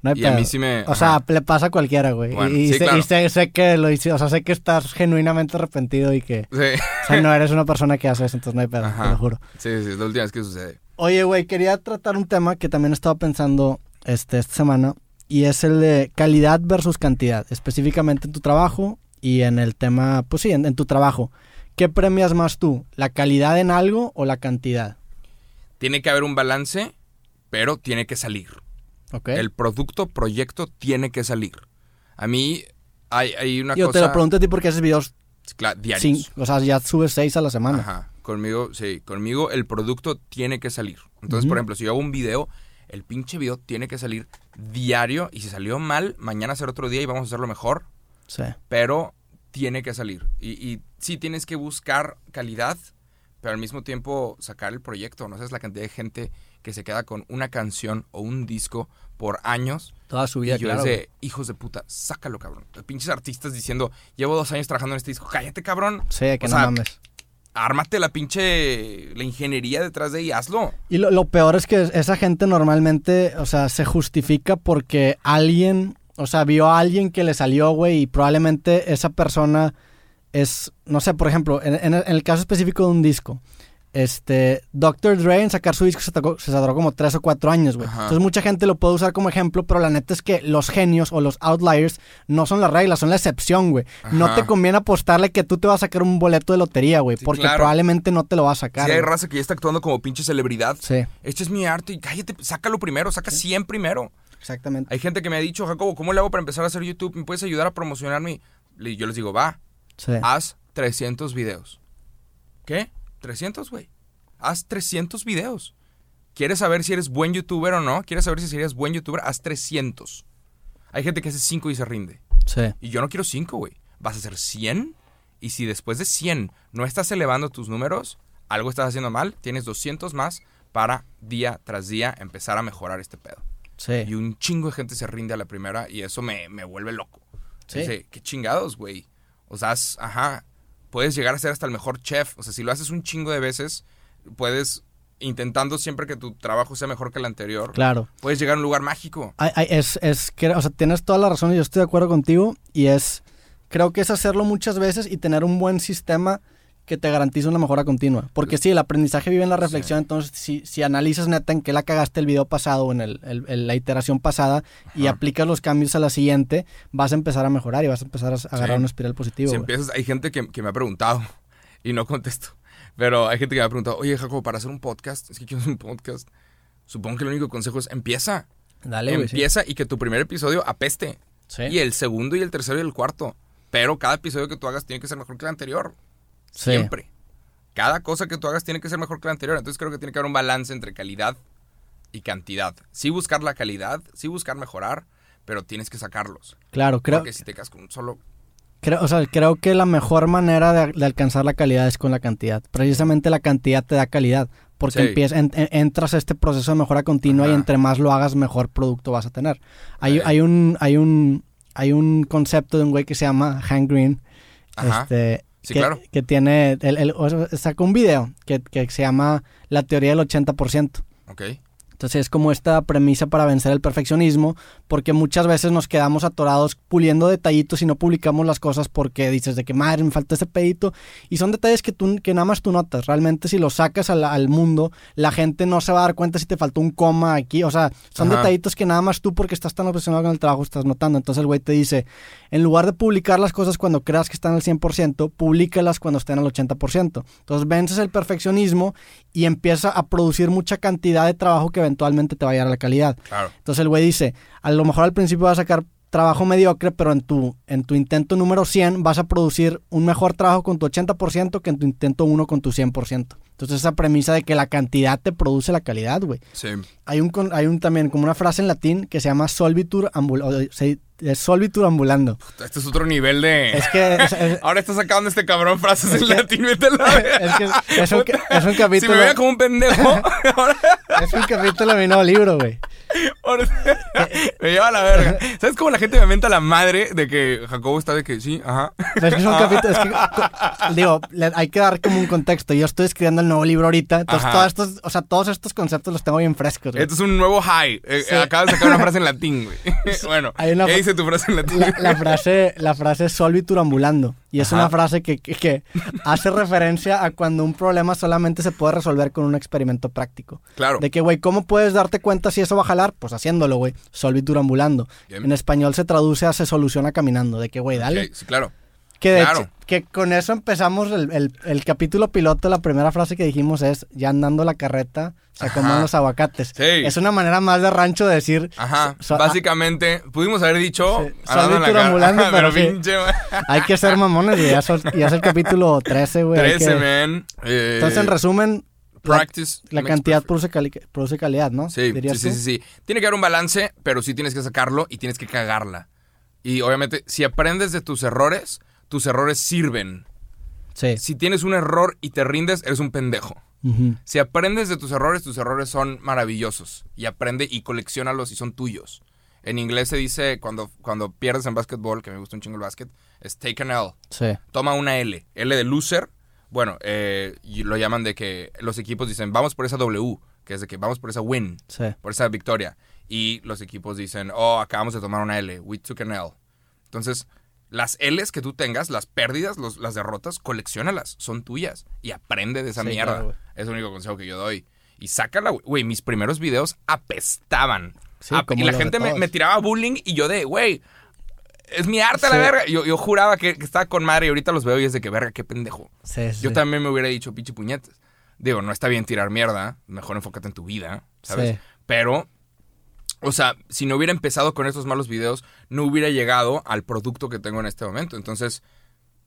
No hay y a mí pedo. sí me- O sea, ajá. le pasa a cualquiera, güey. Bueno, y sí, sé, claro. y sé, sé que lo hice, o sea, sé que estás genuinamente arrepentido y que, Sí. o sea, no eres una persona que hace eso, entonces no hay pedo, Ajá. te lo juro. sí, sí, es la última vez que sucede. Oye, güey, quería tratar un tema que también he estado pensando este, esta semana y es el de calidad versus cantidad, específicamente en tu trabajo y en el tema, pues sí, en, en tu trabajo. ¿Qué premias más tú? ¿La calidad en algo o la cantidad? Tiene que haber un balance, pero tiene que salir. ¿Ok? El producto, proyecto, tiene que salir. A mí hay, hay una Yo cosa... te lo pregunto a ti porque haces videos, diarios. sin, o sea, ya subes seis a la semana. Ajá. Conmigo, sí, conmigo el producto tiene que salir. Entonces, por ejemplo, si yo hago un video, el pinche video tiene que salir diario y si salió mal, mañana será otro día y vamos a hacerlo mejor, Sí. pero tiene que salir. Y, y sí tienes que buscar calidad, pero al mismo tiempo sacar el proyecto. No sabes la cantidad de gente que se queda con una canción o un disco por años. Toda su vida, y yo claro. de, hijos de puta, sácalo, cabrón. Pinches artistas diciendo, llevo dos años trabajando en este disco, cállate, cabrón. Sí, que o no sea, mames. ármate la pinche la ingeniería detrás de ahí, hazlo. Y lo, lo peor es que esa gente normalmente, o sea, se justifica porque alguien, o sea, vio a alguien que le salió, güey, y probablemente esa persona es, no sé, por ejemplo, en el caso específico de un disco, este, Dr. Dre en sacar su disco se, tocó- se tardó como tres o cuatro años, güey. Entonces mucha gente lo puede usar como ejemplo, pero la neta es que los genios o los outliers no son la regla, son la excepción, güey. No te conviene apostarle que tú te vas a sacar un boleto de lotería, güey, Sí, porque claro. probablemente no te lo vas a sacar. Si hay raza que ya está actuando como pinche celebridad, Sí, este es mi arte y cállate, sácalo primero, saca 100 primero. exactamente. Hay gente que me ha dicho, Jacobo, ¿cómo le hago para empezar a hacer YouTube? ¿Me puedes ayudar a promocionarme? Y yo les digo, va, Sí. haz 300 videos. ¿Qué? ¿300, güey? Haz 300 videos. ¿Quieres saber si eres buen youtuber o no? ¿Quieres saber si serías buen youtuber? Haz 300. Hay gente que hace 5 y se rinde. Sí. Y yo no quiero 5, güey. Vas a hacer 100. Y si después de 100 no estás elevando tus números, algo estás haciendo mal, tienes 200 más para día tras día empezar a mejorar este pedo. Sí. Y un chingo de gente se rinde a la primera y eso me, me vuelve loco. Sí. Dice, qué chingados, güey. O sea, has- ajá, puedes llegar a ser hasta el mejor chef. O sea, si lo haces un chingo de veces, puedes, intentando siempre que tu trabajo sea mejor que el anterior, Claro. puedes llegar a un lugar mágico. Ay, ay, es, es que, o sea, tienes toda la razón y yo estoy de acuerdo contigo. Y es, creo que es hacerlo muchas veces y tener un buen sistema que te garantice una mejora continua. Porque sí, el aprendizaje vive en la reflexión. Entonces, si, si analizas neta en qué la cagaste el video pasado o en el, el- el- la iteración pasada y aplicas los cambios a la siguiente, vas a empezar a mejorar y vas a empezar a agarrar Sí. una espiral positiva. Si empiezas, hay gente que, que me ha preguntado y no contesto. Pero hay gente que me ha preguntado, oye, Jacobo, para hacer un podcast, es que quiero hacer un podcast. Supongo que el único consejo es empieza. Dale, sí. empieza y que tu primer episodio apeste. Sí. Y el segundo y el tercero y el cuarto. Pero cada episodio que tú hagas tiene que ser mejor que el anterior. Sí. Siempre. Cada cosa que tú hagas tiene que ser mejor que la anterior. Entonces creo que tiene que haber un balance entre calidad y cantidad. Sí buscar la calidad, sí buscar mejorar, pero tienes que sacarlos. Claro, creo, Porque si te quedas con un solo... Creo, o sea, creo que la mejor manera de, de alcanzar la calidad es con la cantidad. Precisamente la cantidad te da calidad. Porque Sí. empieza, en- en- entras a este proceso de mejora continua y entre más lo hagas, mejor producto vas a tener. Hay, Sí. hay un, hay un, hay un concepto de un güey que se llama Hank Green. Ajá. Este, Sí, que, claro. que tiene, el, el- sacó un video que, que se llama La teoría del 80%. Ok. Entonces es como esta premisa para vencer el perfeccionismo, porque muchas veces nos quedamos atorados puliendo detallitos y no publicamos las cosas porque dices de que madre me falta ese pedito y son detalles que tú que nada más tú notas. Realmente si los sacas al, al mundo, la gente no se va a dar cuenta si te faltó un coma aquí, o sea, son Ajá. detallitos que nada más tú porque estás tan obsesionado con el trabajo estás notando. Entonces el güey te dice, en lugar de publicar las cosas cuando creas que están al 100%, públicalas cuando estén al 80%. Entonces vences el perfeccionismo y empieza a producir mucha cantidad de trabajo que eventualmente te va a llegar a la calidad. Claro. Entonces el güey dice, a lo mejor al principio vas a sacar trabajo mediocre, pero en tu, en tu intento número 100 vas a producir un mejor trabajo con tu 80% que en tu intento 1 con tu 100%. Entonces esa premisa de que la cantidad te produce la calidad, güey. Sí. Hay un, hay un también como una frase en latín que se llama solvitur, ambul o se- es solvitur ambulando. Este es otro nivel de. Es que es, es- Ahora está sacando este cabrón frases en que- latín, vete la es que es un, ca- es un Si capítulo me veía como un pendejo, es un capítulo de mi nuevo libro, güey. me lleva a la verga. ¿Sabes cómo la gente me menta la madre de que Jacobo está de que sí, ajá? Pero es que es un capítulo, es que, digo, le- hay que dar como un contexto. Yo estoy escribiendo el nuevo libro ahorita, entonces todos estos, o sea, todos estos conceptos los tengo bien frescos. güey. Esto es un nuevo high. Eh, Sí. Acabas de sacar una frase en latín, güey. bueno, Hay una ¿qué dice tu frase en latín? La, la frase, la frase es solvitur ambulando. Y es Ajá. una frase que, que- que hace referencia a cuando un problema solamente se puede resolver con un experimento práctico. Claro. De que, güey, ¿cómo puedes darte cuenta si eso va a jalar? Pues haciéndolo, güey. Solvitur ambulando. Bien. En español se traduce a se soluciona caminando. De que, güey, dale. Sí, claro. Que de Claro. hecho, que con eso empezamos el, el- el capítulo piloto. La primera frase que dijimos es: Ya andando la carreta, se acomodan Ajá. los aguacates. Sí. Es una manera más de rancho de decir: Ajá. so- Básicamente, pudimos haber dicho. Sí, ambulando, pero pero pinche. Hay que ser mamones, güey. Ya, ya es el capítulo 13, güey. hay 13, que- man. Eh, Entonces, en resumen, la, practice. la cantidad produce, cali- produce calidad, ¿no? Sí, sí, sí, sí, sí. Tiene que haber un balance, pero sí tienes que sacarlo y tienes que cagarla. Y obviamente, si aprendes de tus errores, tus errores sirven. Sí. Si tienes un error y te rindes, eres un pendejo. Si aprendes de tus errores, tus errores son maravillosos. Y aprende y coleccionalos y son tuyos. En inglés se dice, cuando, cuando pierdes en básquetbol, que me gusta un chingo el básquet, es take an L. Sí. Toma una L. L de loser. Bueno, eh, y lo llaman de que los equipos dicen, vamos por esa W, que es de que vamos por esa win, Sí. por esa victoria. Y los equipos dicen, oh, acabamos de tomar una L, we took an L. Entonces, las L's que tú tengas, las pérdidas, los- las derrotas, colecciónalas, son tuyas. Y aprende de esa Sí, mierda. claro, es el único consejo que yo doy. Y sácala, güey. Mis primeros videos apestaban. Sí, Ap- y la gente me, tiraba bullying y yo de, güey, es mi arte la verga. Yo, yo juraba que, que estaba con madre y ahorita los veo y es de que, verga, qué pendejo. Yo también me hubiera dicho pinche puñetes. Digo, no está bien tirar mierda. Mejor enfócate en tu vida, ¿sabes? Pero, o sea, si no hubiera empezado con estos malos videos, no hubiera llegado al producto que tengo en este momento. Entonces,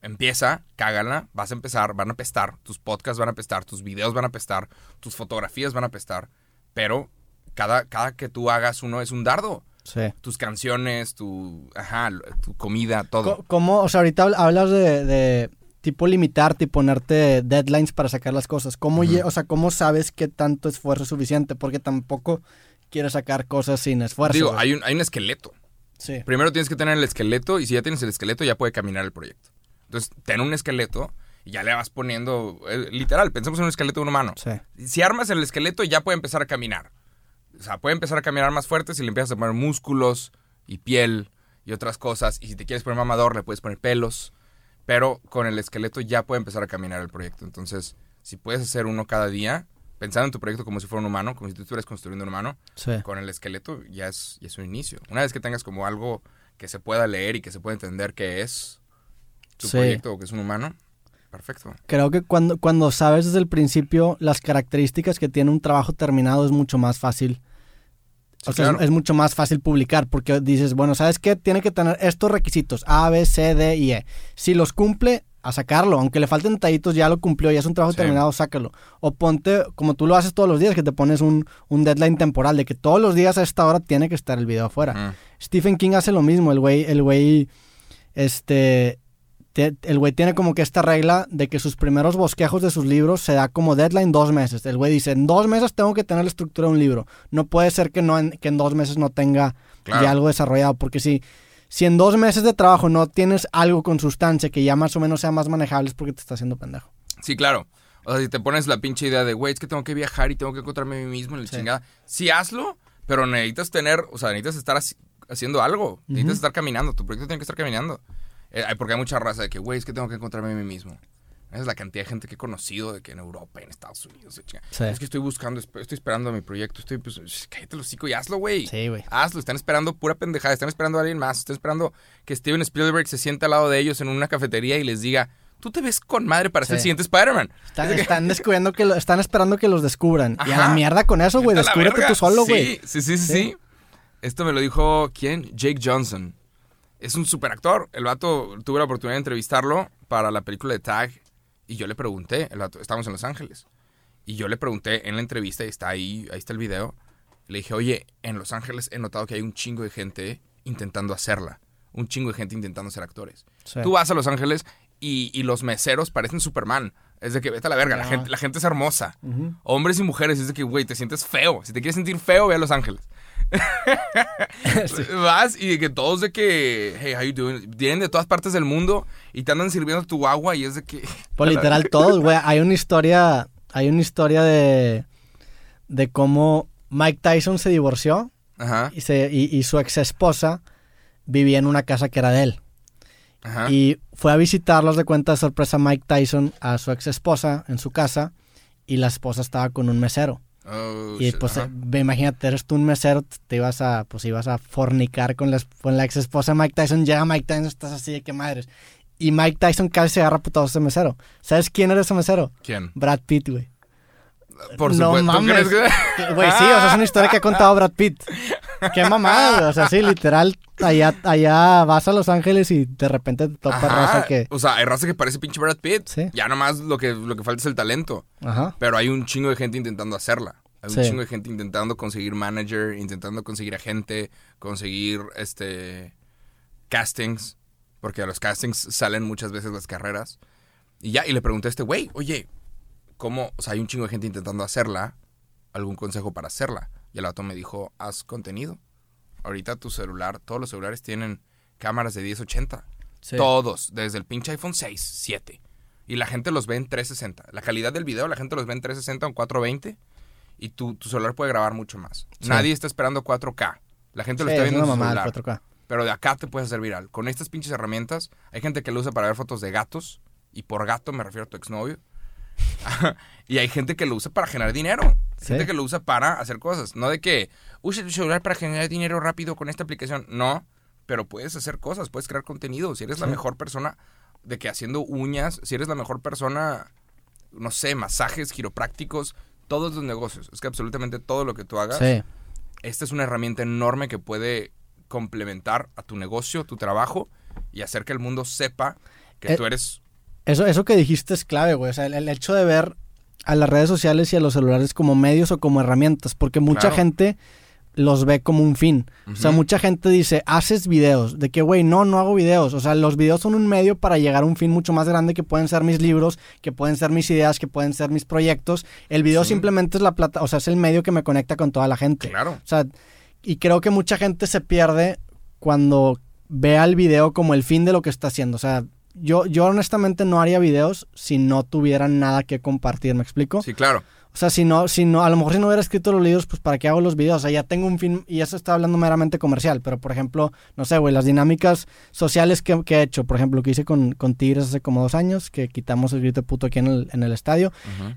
empieza, cágala, vas a empezar, van a pestar. Tus podcasts van a pestar, tus videos van a pestar, tus fotografías van a pestar. Pero cada, cada que tú hagas uno es un dardo. Sí. Tus canciones, tu, ajá, tu comida, todo. ¿Cómo, o sea, ahorita habl- hablas de, de tipo limitarte y ponerte deadlines para sacar las cosas? ¿Cómo, lle- o sea, ¿cómo sabes qué tanto esfuerzo es suficiente? Porque tampoco quieres sacar cosas sin esfuerzo. Digo, hay un, hay un esqueleto. Sí. Primero tienes que tener el esqueleto y si ya tienes el esqueleto ya puede caminar el proyecto. Entonces, ten un esqueleto y ya le vas poniendo, eh, literal, pensemos en un esqueleto de un humano. Sí. Si armas el esqueleto ya puede empezar a caminar. O sea, puede empezar a caminar más fuerte si le empiezas a poner músculos y piel y otras cosas. Y si te quieres poner mamador, le puedes poner pelos. Pero con el esqueleto ya puede empezar a caminar el proyecto. Entonces, si puedes hacer uno cada día, pensando en tu proyecto como si fuera un humano, como si tú estuvieras construyendo un humano, Sí. con el esqueleto ya es, ya es un inicio. Una vez que tengas como algo que se pueda leer y que se pueda entender qué es tu Sí. proyecto o que es un humano, perfecto. Creo que cuando, cuando sabes desde el principio las características que tiene un trabajo terminado es mucho más fácil. Sí, o sea, es- es, mucho más fácil publicar porque dices, bueno, ¿sabes qué? Tiene que tener estos requisitos, A, B, C, D y E. Si los cumple, a sacarlo. Aunque le falten detallitos, ya lo cumplió, ya es un trabajo Sí. terminado, sácalo. O ponte, como tú lo haces todos los días, que te pones un, un deadline temporal de que todos los días a esta hora tiene que estar el video afuera. Stephen King hace lo mismo, el güey, el güey, este, te- el güey tiene como que esta regla de que sus primeros bosquejos de sus libros se da como deadline dos meses. El güey dice, en dos meses tengo que tener la estructura de un libro. No puede ser que, no en, que en dos meses no tenga Claro. ya algo desarrollado, porque si, Si en dos meses de trabajo no tienes algo con sustancia que ya más o menos sea más manejable es porque te está haciendo pendejo. Sí, claro. O sea, si te pones la pinche idea de, güey, es que tengo que viajar y tengo que encontrarme a mí mismo en el Sí. chingada. Sí, hazlo, pero necesitas tener, o sea, necesitas estar haci- haciendo algo. Necesitas estar caminando. Tu proyecto tiene que estar caminando. Eh, porque hay mucha raza de que, güey, es que tengo que encontrarme a mí mismo. Es la cantidad de gente que he conocido de que en Europa, en Estados Unidos. Sí. es que estoy buscando, estoy esperando a mi proyecto, estoy, pues, cállate el hocico y hazlo, güey. Sí, güey. Hazlo, están esperando pura pendejada, están esperando a alguien más, están esperando que Steven Spielberg se siente al lado de ellos en una cafetería y les diga, tú te ves con madre para ser el siguiente Spider-Man. Están, están descubriendo que lo- están esperando que los descubran. Y a la mierda con eso, güey. Descúbrete tú solo, güey. Sí, sí, sí, sí, Sí. sí. Esto me lo dijo, ¿quién? Jake Johnson. Es un super actor. El vato, tuve la oportunidad de entrevistarlo para la película de Tag. Y yo le pregunté, estábamos en Los Ángeles. Y yo le pregunté en la entrevista, y está ahí, ahí está el video. Le dije, oye, en Los Ángeles he notado que hay un chingo de gente intentando hacerla. Un chingo de gente intentando ser actores. Sí. Tú vas a Los Ángeles y, y los meseros parecen Superman. Es de que vete a la verga, la gente, la gente es hermosa. Hombres y mujeres, es de que, güey, te sientes feo. Si te quieres sentir feo, ve a Los Ángeles. Vas y de que todos de que, hey, how you doing? Vienen de todas partes del mundo y te andan sirviendo tu agua y es de que... Pues literal todos, güey. Hay una historia, hay una historia de, de cómo Mike Tyson se divorció Ajá, y, se, y, y su ex esposa vivía en una casa que era de él. ajá. Y fue a visitarlos de cuenta de sorpresa Mike Tyson a su ex esposa en su casa y la esposa estaba con un mesero. Oh, Y shit, pues ajá. imagínate, eres tú un mesero, te ibas a, pues ibas a fornicar con la, con la ex esposa de Mike Tyson, llega Mike Tyson, estás así de que madres. Y Mike Tyson casi se agarra putados ese mesero. ¿Sabes quién era ese mesero? ¿Quién? Brad Pitt, güey. Por no supuesto. ¿Tú mames. Güey, sí, o sea, es una historia que ha contado Brad Pitt. Qué mamada, güey. O sea, sí, literal, allá, allá vas a Los Ángeles y de repente te topa Ajá, raza que... O sea, hay raza que parece pinche Brad Pitt. Sí. Ya nomás lo que, lo que falta es el talento. Ajá. Pero hay un chingo de gente intentando hacerla. Hay un chingo de gente intentando conseguir manager, intentando conseguir agente, conseguir este castings, porque a los castings salen muchas veces las carreras. Y ya, y le pregunté a este güey, oye, ¿cómo? O sea, hay un chingo de gente intentando hacerla. ¿Algún consejo para hacerla? Y el vato me dijo, haz contenido. Ahorita tu celular, todos los celulares tienen cámaras de 1080. Sí. Todos, desde el pinche iPhone 6, 7. Y la gente los ve en 360. La calidad del video, la gente los ve en 360 o en 420. Y tu, tu celular puede grabar mucho más. Sí. Nadie está esperando 4K. La gente lo Sí, está es viendo en su celular. 4K. Pero de acá te puedes hacer viral. Con estas pinches herramientas, hay gente que lo usa para ver fotos de gatos. Y por gato me refiero a tu exnovio. y hay gente que lo usa para generar dinero. Sí. Gente que lo usa para hacer cosas. No de que use tu celular para generar dinero rápido con esta aplicación. No, pero puedes hacer cosas, puedes crear contenido. Si eres la mejor persona de que haciendo uñas, si eres la mejor persona, no sé, masajes, quiroprácticos, todos los negocios. Es que absolutamente todo lo que tú hagas Sí. esta es una herramienta enorme que puede complementar a tu negocio, tu trabajo y hacer que el mundo sepa que Eh, tú eres... Eso, eso que dijiste es clave, güey. O sea, el, el hecho de ver a las redes sociales y a los celulares como medios o como herramientas, porque mucha Claro. gente los ve como un fin. O sea, mucha gente dice, haces videos, de que, güey, no, no hago videos. O sea, los videos son un medio para llegar a un fin mucho más grande que pueden ser mis libros, que pueden ser mis ideas, que pueden ser mis proyectos. El video Sí. simplemente es la plata, o sea, es el medio que me conecta con toda la gente. Claro. O sea, y creo que mucha gente se pierde cuando ve al video como el fin de lo que está haciendo. O sea, yo, yo honestamente no haría videos si no tuvieran nada que compartir, ¿me explico? Sí, claro. O sea, si no, si no, a lo mejor si no hubiera escrito los libros, pues ¿para qué hago los videos? O sea, ya tengo un fin, y eso está hablando meramente comercial, pero por ejemplo, no sé, güey, las dinámicas sociales que, que he hecho, por ejemplo, que hice con, con Tigres hace como dos años, que quitamos el grito de puto aquí en el, en el estadio,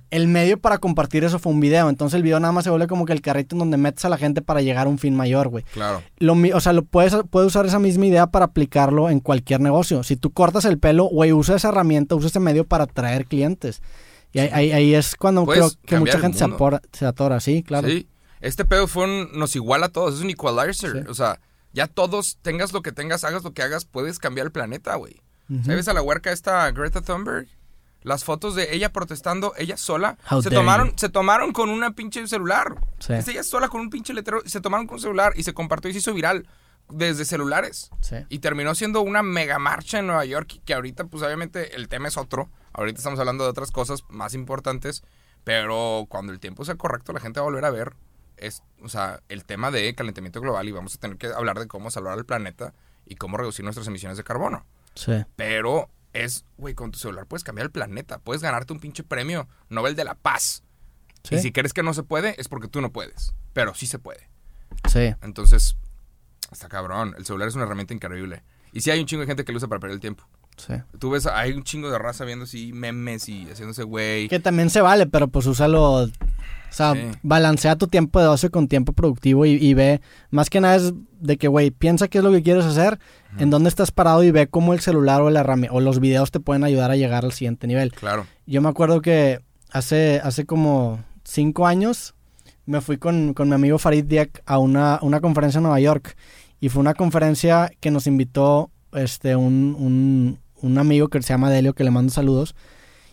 el medio para compartir eso fue un video, entonces el video nada más se vuelve como que el carrito en donde metes a la gente para llegar a un fin mayor, güey. Claro. Lo, o sea, lo puedes, puedes usar esa misma idea para aplicarlo en cualquier negocio. Si tú cortas el pelo, güey, usa esa herramienta, usa ese medio para atraer clientes. Y ahí, ahí- ahí es cuando Puedes creo que mucha gente se, apora- se atora, sí, claro. Sí. Este pedo fue un... Nos iguala a todos. Es un equalizer. Sí. O sea, ya todos, tengas lo que tengas, hagas lo que hagas, puedes cambiar el planeta, güey. ¿Sabes a la huerca esta Greta Thunberg? Las fotos de ella protestando, ella sola, How se tomaron, you. se tomaron con una pinche celular. Sí. Es ella sola con un pinche letrero, se tomaron con un celular y se compartió y se hizo viral desde celulares. Sí. Y terminó siendo una mega marcha en Nueva York, que ahorita pues obviamente el tema es otro. Ahorita estamos hablando de otras cosas más importantes, pero cuando el tiempo sea correcto la gente va a volver a ver es, o sea, el tema de calentamiento global y vamos a tener que hablar de cómo salvar al planeta y cómo reducir nuestras emisiones de carbono. Sí. Pero es, güey, con tu celular puedes cambiar el planeta, puedes ganarte un pinche premio Nobel de la Paz. Sí. Y si crees que no se puede, es porque tú no puedes. Pero sí se puede. Sí. Entonces, está cabrón. El celular es una herramienta increíble. Y sí hay un chingo de gente que lo usa para perder el tiempo. Sí. Tú ves, hay un chingo de raza viendo así memes y haciéndose güey. Que también se vale, pero pues úsalo. O sea, Sí. balancea tu tiempo de ocio con tiempo productivo y, y ve. Más que nada es de que, güey, piensa qué es lo que quieres hacer, en dónde estás parado y ve cómo el celular o, la o los videos te pueden ayudar a llegar al siguiente nivel. Claro. Yo me acuerdo que hace, hace como cinco años me fui con, con mi amigo Farid Diak a una, una conferencia en Nueva York. Y fue una conferencia que nos invitó este, un, un, un amigo que se llama Delio, que le mando saludos.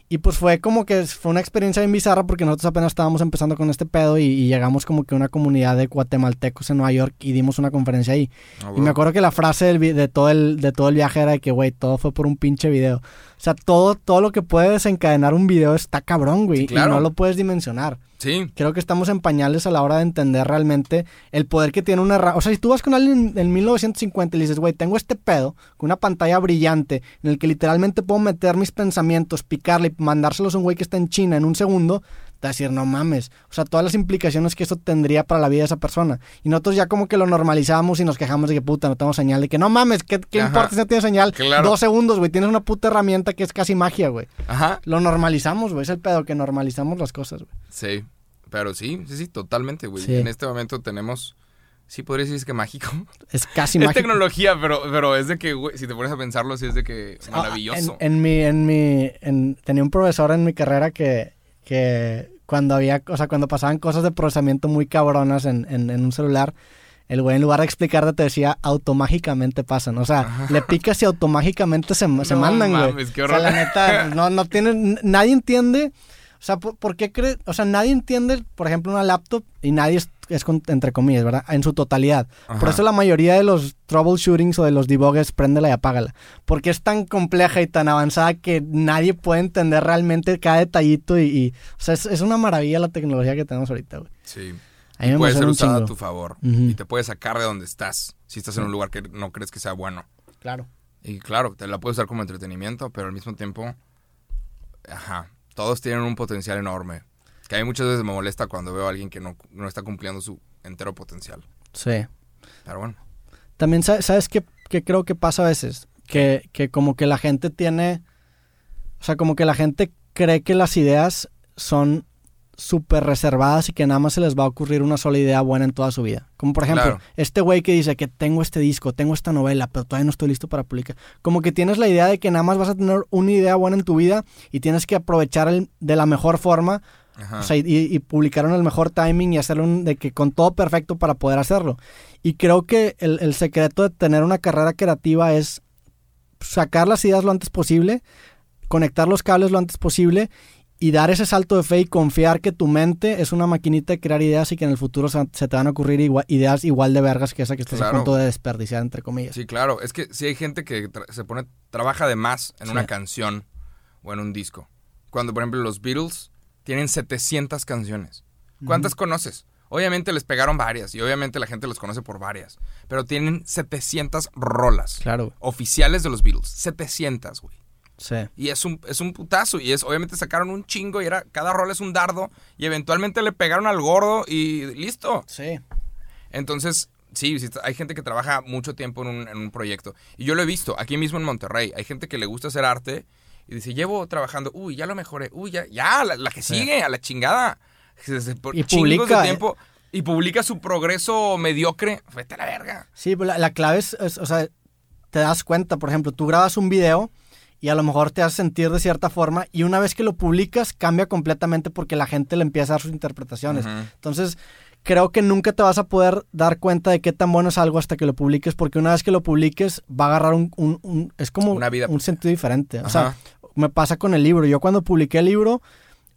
Y pues fue como que fue una experiencia bien bizarra porque nosotros apenas estábamos empezando con este pedo y, y llegamos como que a una comunidad de guatemaltecos en Nueva York y dimos una conferencia ahí. Ah, Y me acuerdo que la frase del de, todo el, de todo el viaje era de que, güey, todo fue por un pinche video. O sea, todo, todo lo que puede desencadenar un video está cabrón, güey. Sí, claro. Y no lo puedes dimensionar. Sí, Creo que estamos en pañales a la hora de entender realmente el poder que tiene una... O sea, si tú vas con alguien en 1950 y le dices, güey, tengo este pedo con una pantalla brillante en el que literalmente puedo meter mis pensamientos, picarle y mandárselos a un güey que está en China en un segundo, te va a decir, no mames. O sea, todas las implicaciones que eso tendría para la vida de esa persona. Y nosotros ya como que lo normalizamos y nos quejamos de que puta, no tenemos señal. De que no mames, ¿qué, qué Ajá. importa si no tienes señal? Claro. Dos segundos, güey. Tienes una puta herramienta que es casi magia, güey. ajá. Lo normalizamos, güey. Es el pedo que normalizamos las cosas, güey. Sí, pero sí, sí, sí, totalmente, güey. Sí. En este momento tenemos, sí, podría decir que mágico. Es casi es mágico. tecnología, pero, pero es de que, güey, si te pones a pensarlo, sí es de que Ah, maravilloso. En, en mi, en mi, en- tenía un profesor en mi carrera que, que cuando había, o sea, cuando pasaban cosas de procesamiento muy cabronas en, en, en un celular, el güey en lugar de explicarte te decía automágicamente pasan. O sea, le picas y automágicamente se, se No mandan, güey. mames, qué o sea, la horror. neta, no, no tiene, n- nadie entiende. O sea, ¿por, por qué cree? O sea, nadie entiende, por ejemplo, una laptop y nadie es, es con- entre comillas, ¿verdad? En su totalidad. Por eso la mayoría de los troubleshootings o de los debuggers, préndela y apágala. Porque es tan compleja y tan avanzada que nadie puede entender realmente cada detallito y... y- o sea, es, es una maravilla la tecnología que tenemos ahorita, güey. Sí. A mí Y me puede ser usada a tu favor. Y te puede sacar de donde estás. Si estás en un lugar que no crees que sea bueno. Claro. Y claro, te la puedes usar como entretenimiento, pero al mismo tiempo, ajá, todos tienen un potencial enorme. Que a mí muchas veces me molesta cuando veo a alguien que no, no está cumpliendo su entero potencial. Sí. Pero bueno, También, sa- ¿sabes qué, qué creo que pasa a veces? Que, que como que la gente tiene... O sea, como que la gente cree que las ideas son súper reservadas y que nada más se les va a ocurrir una sola idea buena en toda su vida. Como por ejemplo, Claro. este güey que dice que tengo este disco, tengo esta novela, pero todavía no estoy listo para publicar. Como que tienes la idea de que nada más vas a tener una idea buena en tu vida y tienes que aprovechar el- de la mejor forma ajá. o sea, y, y publicar en el mejor timing y hacerlo un- de que con todo perfecto para poder hacerlo. Y creo que el, el secreto de tener una carrera creativa es sacar las ideas lo antes posible, conectar los cables lo antes posible y dar ese salto de fe y confiar que tu mente es una maquinita de crear ideas y que en el futuro se, se te van a ocurrir ideas igual de vergas que esa que estás a punto de desperdiciar, entre comillas. Sí, claro. Es que si hay gente que se pone, trabaja de más en Sí. una canción o en un disco. Cuando, por ejemplo, los Beatles tienen 700 canciones. ¿Cuántas conoces? Obviamente les pegaron varias y obviamente la gente los conoce por varias. Pero tienen 700 rolas Claro, oficiales de los Beatles. 700, güey. Sí. Y es un, es un putazo. Y es, obviamente sacaron un chingo y era, cada rol es un dardo. Y eventualmente le pegaron al gordo y listo. Sí. Entonces, sí, hay gente que trabaja mucho tiempo en un, en un proyecto. Y yo lo he visto aquí mismo en Monterrey. Hay gente que le gusta hacer arte y dice, llevo trabajando, uy, ya lo mejoré, uy, ya, ya, la, la que Sí. sigue, a la chingada. Por Y chingos de publica, eh. tiempo. Y publica su progreso mediocre. Vete a la verga. Sí, pues la, la clave es, es, o sea, te das cuenta, por ejemplo, tú grabas un video y a lo mejor te hace sentir de cierta forma y una vez que lo publicas cambia completamente porque la gente le empieza a dar sus interpretaciones. Entonces, creo que nunca te vas a poder dar cuenta de qué tan bueno es algo hasta que lo publiques porque una vez que lo publiques va a agarrar un... un- un- es como Una vida. un sentido diferente. O sea, me pasa con el libro. Yo cuando publiqué el libro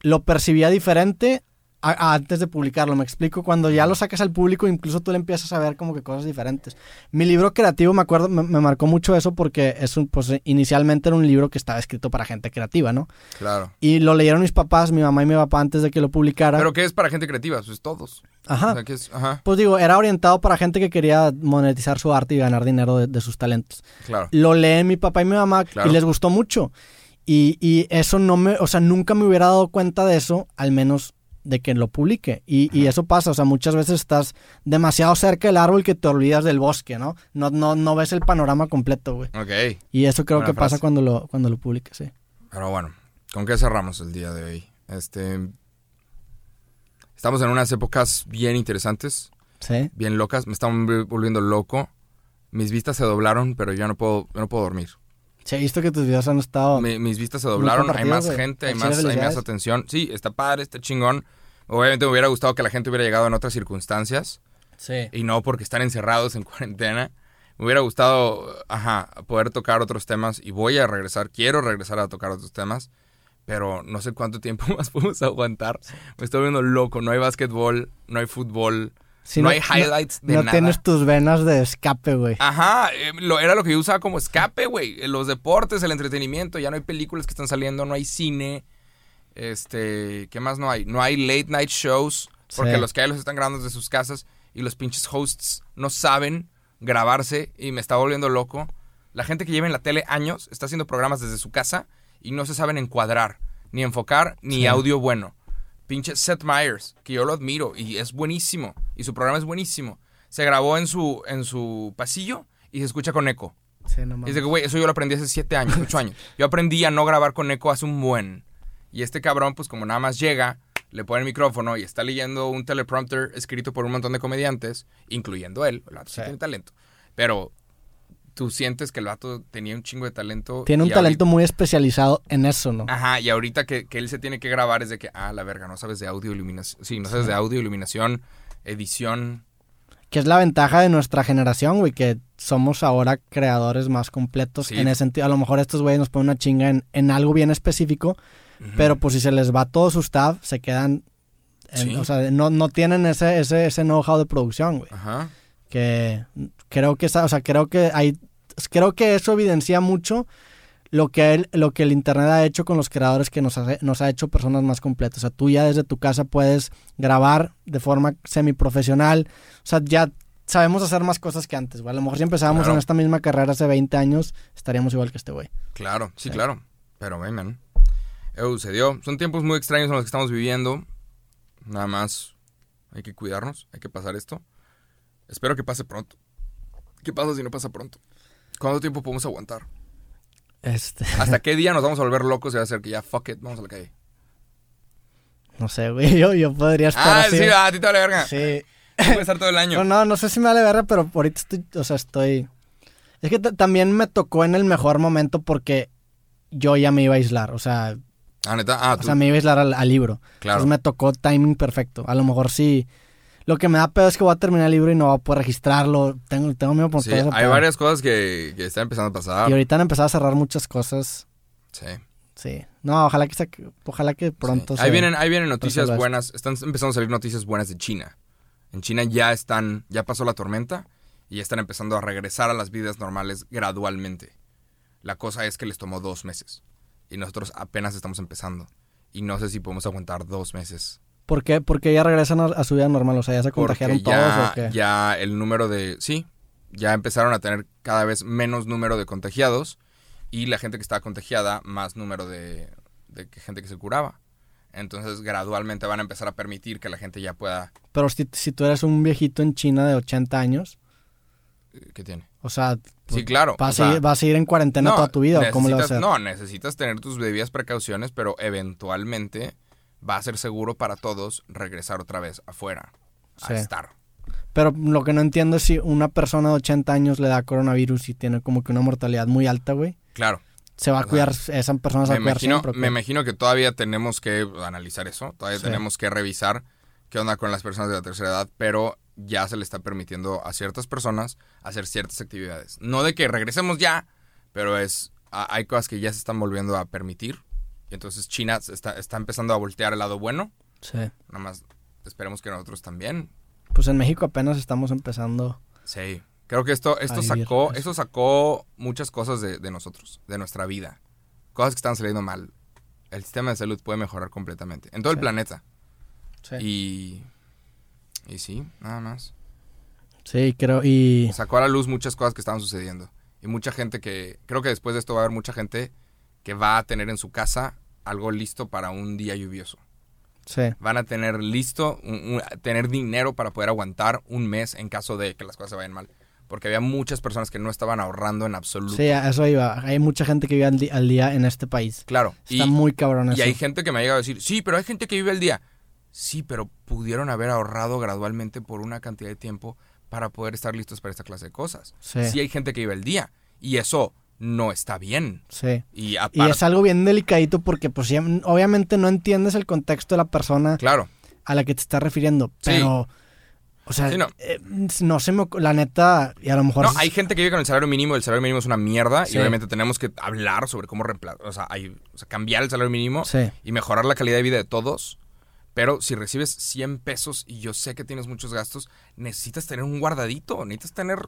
lo percibía diferente a- antes de publicarlo. Me explico, cuando ya lo sacas al público, incluso tú le empiezas a ver como que cosas diferentes. Mi libro creativo, me acuerdo, me, me marcó mucho eso porque es un, pues inicialmente era un libro que estaba escrito para gente creativa, ¿no? Claro. Y lo leyeron mis papás, mi mamá y mi papá antes de que lo publicara. ¿Pero qué es para gente creativa? Pues todos. Ajá. O sea, ¿qué es? Ajá, Pues digo, era orientado para gente que quería monetizar su arte y ganar dinero de, de sus talentos. claro. Lo leen mi papá y mi mamá Claro. y les gustó mucho. Y, y eso no me, o sea, nunca me hubiera dado cuenta de eso, al menos de que lo publique. Y, y eso pasa, o sea, muchas veces estás demasiado cerca del árbol que te olvidas del bosque, ¿no? No, no, no ves el panorama completo, güey. Ok. Y eso creo Buena que pasa cuando lo, cuando lo publicas, sí. Pero bueno, ¿con qué cerramos el día de hoy? Este. Estamos en unas épocas bien interesantes, Sí. bien locas. Me están vol- volviendo loco. Mis vistas se doblaron, pero ya no puedo, no puedo dormir. Sí, he visto que tus videos han estado... Mi- mis vistas se doblaron, hay más gente, hay más, hay más atención. Sí, está padre, está chingón. Obviamente me hubiera gustado que la gente hubiera llegado en otras circunstancias Sí. y no porque están encerrados en cuarentena. Me hubiera gustado, ajá, poder tocar otros temas y voy a regresar, quiero regresar a tocar otros temas, pero no sé cuánto tiempo más podemos aguantar. Me estoy viendo loco, no hay básquetbol, no hay fútbol, Sí, no, hay highlights de no nada. tienes tus venas de escape, güey. Ajá, eh, lo, era lo que yo usaba como escape, güey. Eh, Los deportes, el entretenimiento, ya no hay películas que están saliendo, no hay cine. Este, ¿qué más no hay? No hay late night shows, porque Sí. los que hay los están grabando desde sus casas y los pinches hosts no saben grabarse y me está volviendo loco. La gente que lleva en la tele años está haciendo programas desde su casa y no se saben encuadrar, ni enfocar, ni Sí. audio bueno. Pinche Seth Meyers, que yo lo admiro y es buenísimo. Y su programa es buenísimo. Se grabó en su, en su pasillo y se escucha con eco. Sí, no Y que, güey, eso yo lo aprendí hace siete años, ocho años. Yo aprendí a no grabar con eco hace un buen. Y este cabrón, pues como nada más llega, le pone el micrófono y está leyendo un teleprompter escrito por un montón de comediantes, incluyendo él. El sí Sí. tiene talento. Pero tú sientes que el vato tenía un chingo de talento. Tiene un talento muy especializado en eso, ¿no? Ajá, y ahorita que, que él se tiene que grabar es de que, ah, la verga, no sabes de audio, iluminación. Sí, no sabes de audio, iluminación, edición. Que es la ventaja de nuestra generación, güey, que somos ahora creadores más completos. Sí. En ese sentido, a lo mejor estos güeyes nos ponen una chinga en, en algo bien específico, pero pues si se les va todo su staff, se quedan... en- Sí. O sea, no, no tienen ese, ese, ese know-how de producción, güey. Ajá. Que creo que, o sea, creo que hay... Creo que eso evidencia mucho lo que, el, lo que el Internet ha hecho con los creadores que nos, hace- nos ha hecho personas más completas. O sea, tú ya desde tu casa puedes grabar de forma semiprofesional. O sea, ya sabemos hacer más cosas que antes, güey. A lo mejor si empezábamos Claro. en esta misma carrera hace 20 años, estaríamos igual que este güey. Claro, sí, Sí. claro. Pero, ven, man. Eu, se dio. Son tiempos muy extraños en los que estamos viviendo. Nada más hay que cuidarnos, hay que pasar esto. Espero que pase pronto. ¿Qué pasa si no pasa pronto? ¿Cuánto tiempo podemos aguantar? Este, ¿Hasta qué día nos vamos a volver locos y va a ser que ya, fuck it, vamos a la calle? no sé, güey. Yo, yo podría estar Ah, así. sí, a ti te vale verga. Sí. Puede estar todo el año. No, no, no sé si me vale verga, pero ahorita estoy, o sea, estoy... Es que también me tocó en el mejor momento porque yo ya me iba a aislar, o sea, Ah, neta. Ah, o tú. sea, me iba a aislar al, al libro. claro. Entonces me tocó timing perfecto. A lo mejor sí. Lo que me da pedo es que voy a terminar el libro y no voy a poder registrarlo. Tengo, tengo miedo por Sí, hay pedo. varias cosas que, que están empezando a pasar. Y ahorita han empezado a cerrar muchas cosas. Sí. Sí. No, ojalá que, se- ojalá que pronto Sí. se- Ahí vienen, ahí vienen noticias buenas. Están empezando a salir noticias buenas de China. En China ya están, ya pasó la tormenta y ya están empezando a regresar a las vidas normales gradualmente. La cosa es que les tomó dos meses y nosotros apenas estamos empezando. Y no sé si podemos aguantar dos meses. ¿Por qué? Porque ya regresan a, a su vida normal. O sea, ya se Porque contagiaron todos ya, o qué. ya el número de... Sí, ya empezaron a tener cada vez menos número de contagiados y la gente que estaba contagiada más número de, de gente que se curaba. Entonces gradualmente van a empezar a permitir que la gente ya pueda... Pero si, si tú eres un viejito en China de 80 años, eh, ¿Qué tiene? o sea, Sí, claro. vas, o sea, a, ir, vas a ir en cuarentena toda tu vida. ¿o ¿Cómo le vas a necesitas- hacer? No, necesitas tener tus debidas precauciones, pero eventualmente va a ser seguro para todos regresar otra vez afuera a Sí. estar. Pero lo que no entiendo es si una persona de 80 años le da coronavirus y tiene como que una mortalidad muy alta, güey. Claro. Se va a cuidar, esa persona se va Me a cuidar imagino, me imagino que todavía tenemos que analizar eso, todavía Sí. tenemos que revisar qué onda con las personas de la tercera edad, pero ya se le está permitiendo a ciertas personas hacer ciertas actividades. No de que regresemos ya, pero es hay cosas que ya se están volviendo a permitir. Y entonces China está, está empezando a voltear al lado bueno Sí. Nada más esperemos que nosotros también. Pues en México apenas estamos empezando. Sí. Creo que esto, esto sacó, eso. esto sacó muchas cosas de, de nosotros, de nuestra vida. Cosas que están saliendo mal. El sistema de salud puede mejorar completamente. En todo el planeta. Sí. Y. Y sí, nada más. Sí, creo. Y. Sacó a la luz muchas cosas que estaban sucediendo. Y mucha gente que. Creo que después de esto va a haber mucha gente que va a tener en su casa algo listo para un día lluvioso. Sí. Van a tener listo, un- un- tener dinero para poder aguantar un mes en caso de que las cosas se vayan mal. Porque había muchas personas que no estaban ahorrando en absoluto. Sí, a eso iba. Hay mucha gente que vive al, al día en este país. Claro. Está y, muy cabrón y hay gente que me ha llegado a decir, sí, pero hay gente que vive el día. Sí, pero pudieron haber ahorrado gradualmente por una cantidad de tiempo para poder estar listos para esta clase de cosas. Sí. Sí hay gente que vive el día. Y eso no está bien. Sí. Y Y aparte, es algo bien delicadito porque, pues, obviamente no entiendes el contexto de la persona claro. a la que te estás refiriendo. Sí. Pero, o sea, Sí, no. eh, no se me. La neta, y a lo mejor. No, hay gente que vive con el salario mínimo, el salario mínimo es una mierda Sí. y obviamente tenemos que hablar sobre cómo reemplazar, o sea, hay- o sea, cambiar el salario mínimo Sí. y mejorar la calidad de vida de todos. Pero si recibes 100 pesos y yo sé que tienes muchos gastos, necesitas tener un guardadito, necesitas tener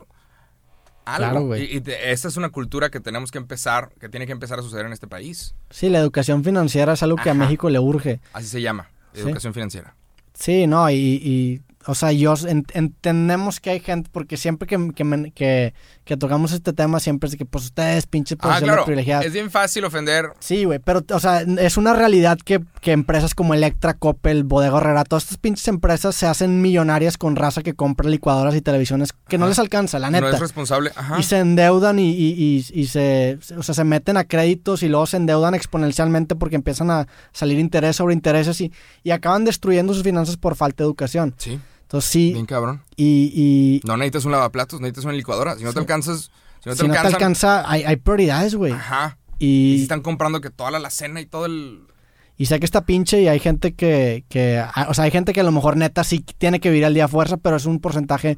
algo. Claro, güey. y y te- esa es una cultura que tenemos que empezar, que tiene que empezar a suceder en este país. Sí, la educación financiera es algo que a. México le urge. Así se llama, Sí. educación financiera. Sí, no, y, y, o sea, yo en- entendemos que hay gente, porque siempre que, que, que, que tocamos este tema, siempre es de que, pues, ustedes, pinches Ah, posiciones claro, privilegiadas. es bien fácil ofender. Sí, güey, pero, o sea, es una realidad que, que empresas como Electra, Coppel, Bodega Herrera, todas estas pinches empresas se hacen millonarias con raza que compra licuadoras y televisiones que no les alcanza, la neta. No es responsable. Ajá. y se endeudan y, y, y- y se, o sea, se meten a créditos y luego se endeudan exponencialmente porque empiezan a salir interés sobre intereses y, y acaban destruyendo sus finanzas por falta de educación. Sí, Entonces sí, bien cabrón. y, y No necesitas un lavaplatos, necesitas una licuadora. Si no te alcanzas, si no te si no te alcanza, hay, hay prioridades, güey. Ajá. Y si están comprando que toda la alacena y todo el... y sé que está pinche y hay gente que, que, a- o sea, hay gente que a lo mejor neta sí tiene que vivir al día a fuerza, pero es un porcentaje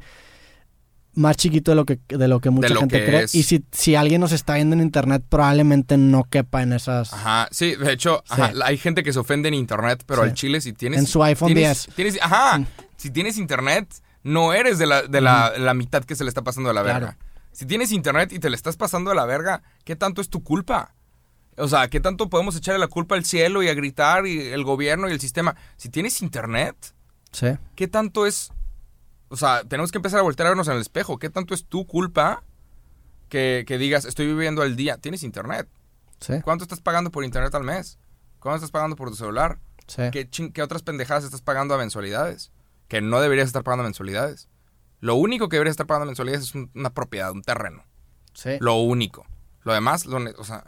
más chiquito de lo que, de lo que mucha lo gente que cree. es. Y si, si alguien nos está viendo en internet, probablemente no quepa en esas... Ajá, sí, de hecho, Sí. ajá, hay gente que se ofende en internet, pero Sí. al chile si tienes... En su iPhone tienes, 10. Tienes, ajá, Mm. Si tienes internet, no eres de, la, de la, la mitad que se le está pasando de la Claro. verga. Si tienes internet y te le estás pasando de la verga, ¿qué tanto es tu culpa? O sea, ¿qué tanto podemos echarle la culpa al cielo y a gritar y el gobierno y el sistema? Si tienes internet, Sí. ¿qué tanto es... O sea, tenemos que empezar a voltear a vernos en el espejo. ¿Qué tanto es tu culpa que, que digas, estoy viviendo al día? Tienes internet. Sí. ¿Cuánto estás pagando por internet al mes? ¿Cuánto estás pagando por tu celular? Sí. ¿Qué, qué otras pendejadas estás pagando a mensualidades? Que no deberías estar pagando mensualidades. Lo único que deberías estar pagando mensualidades es un- una propiedad, un terreno. Sí. Lo único. Lo demás, lo o sea...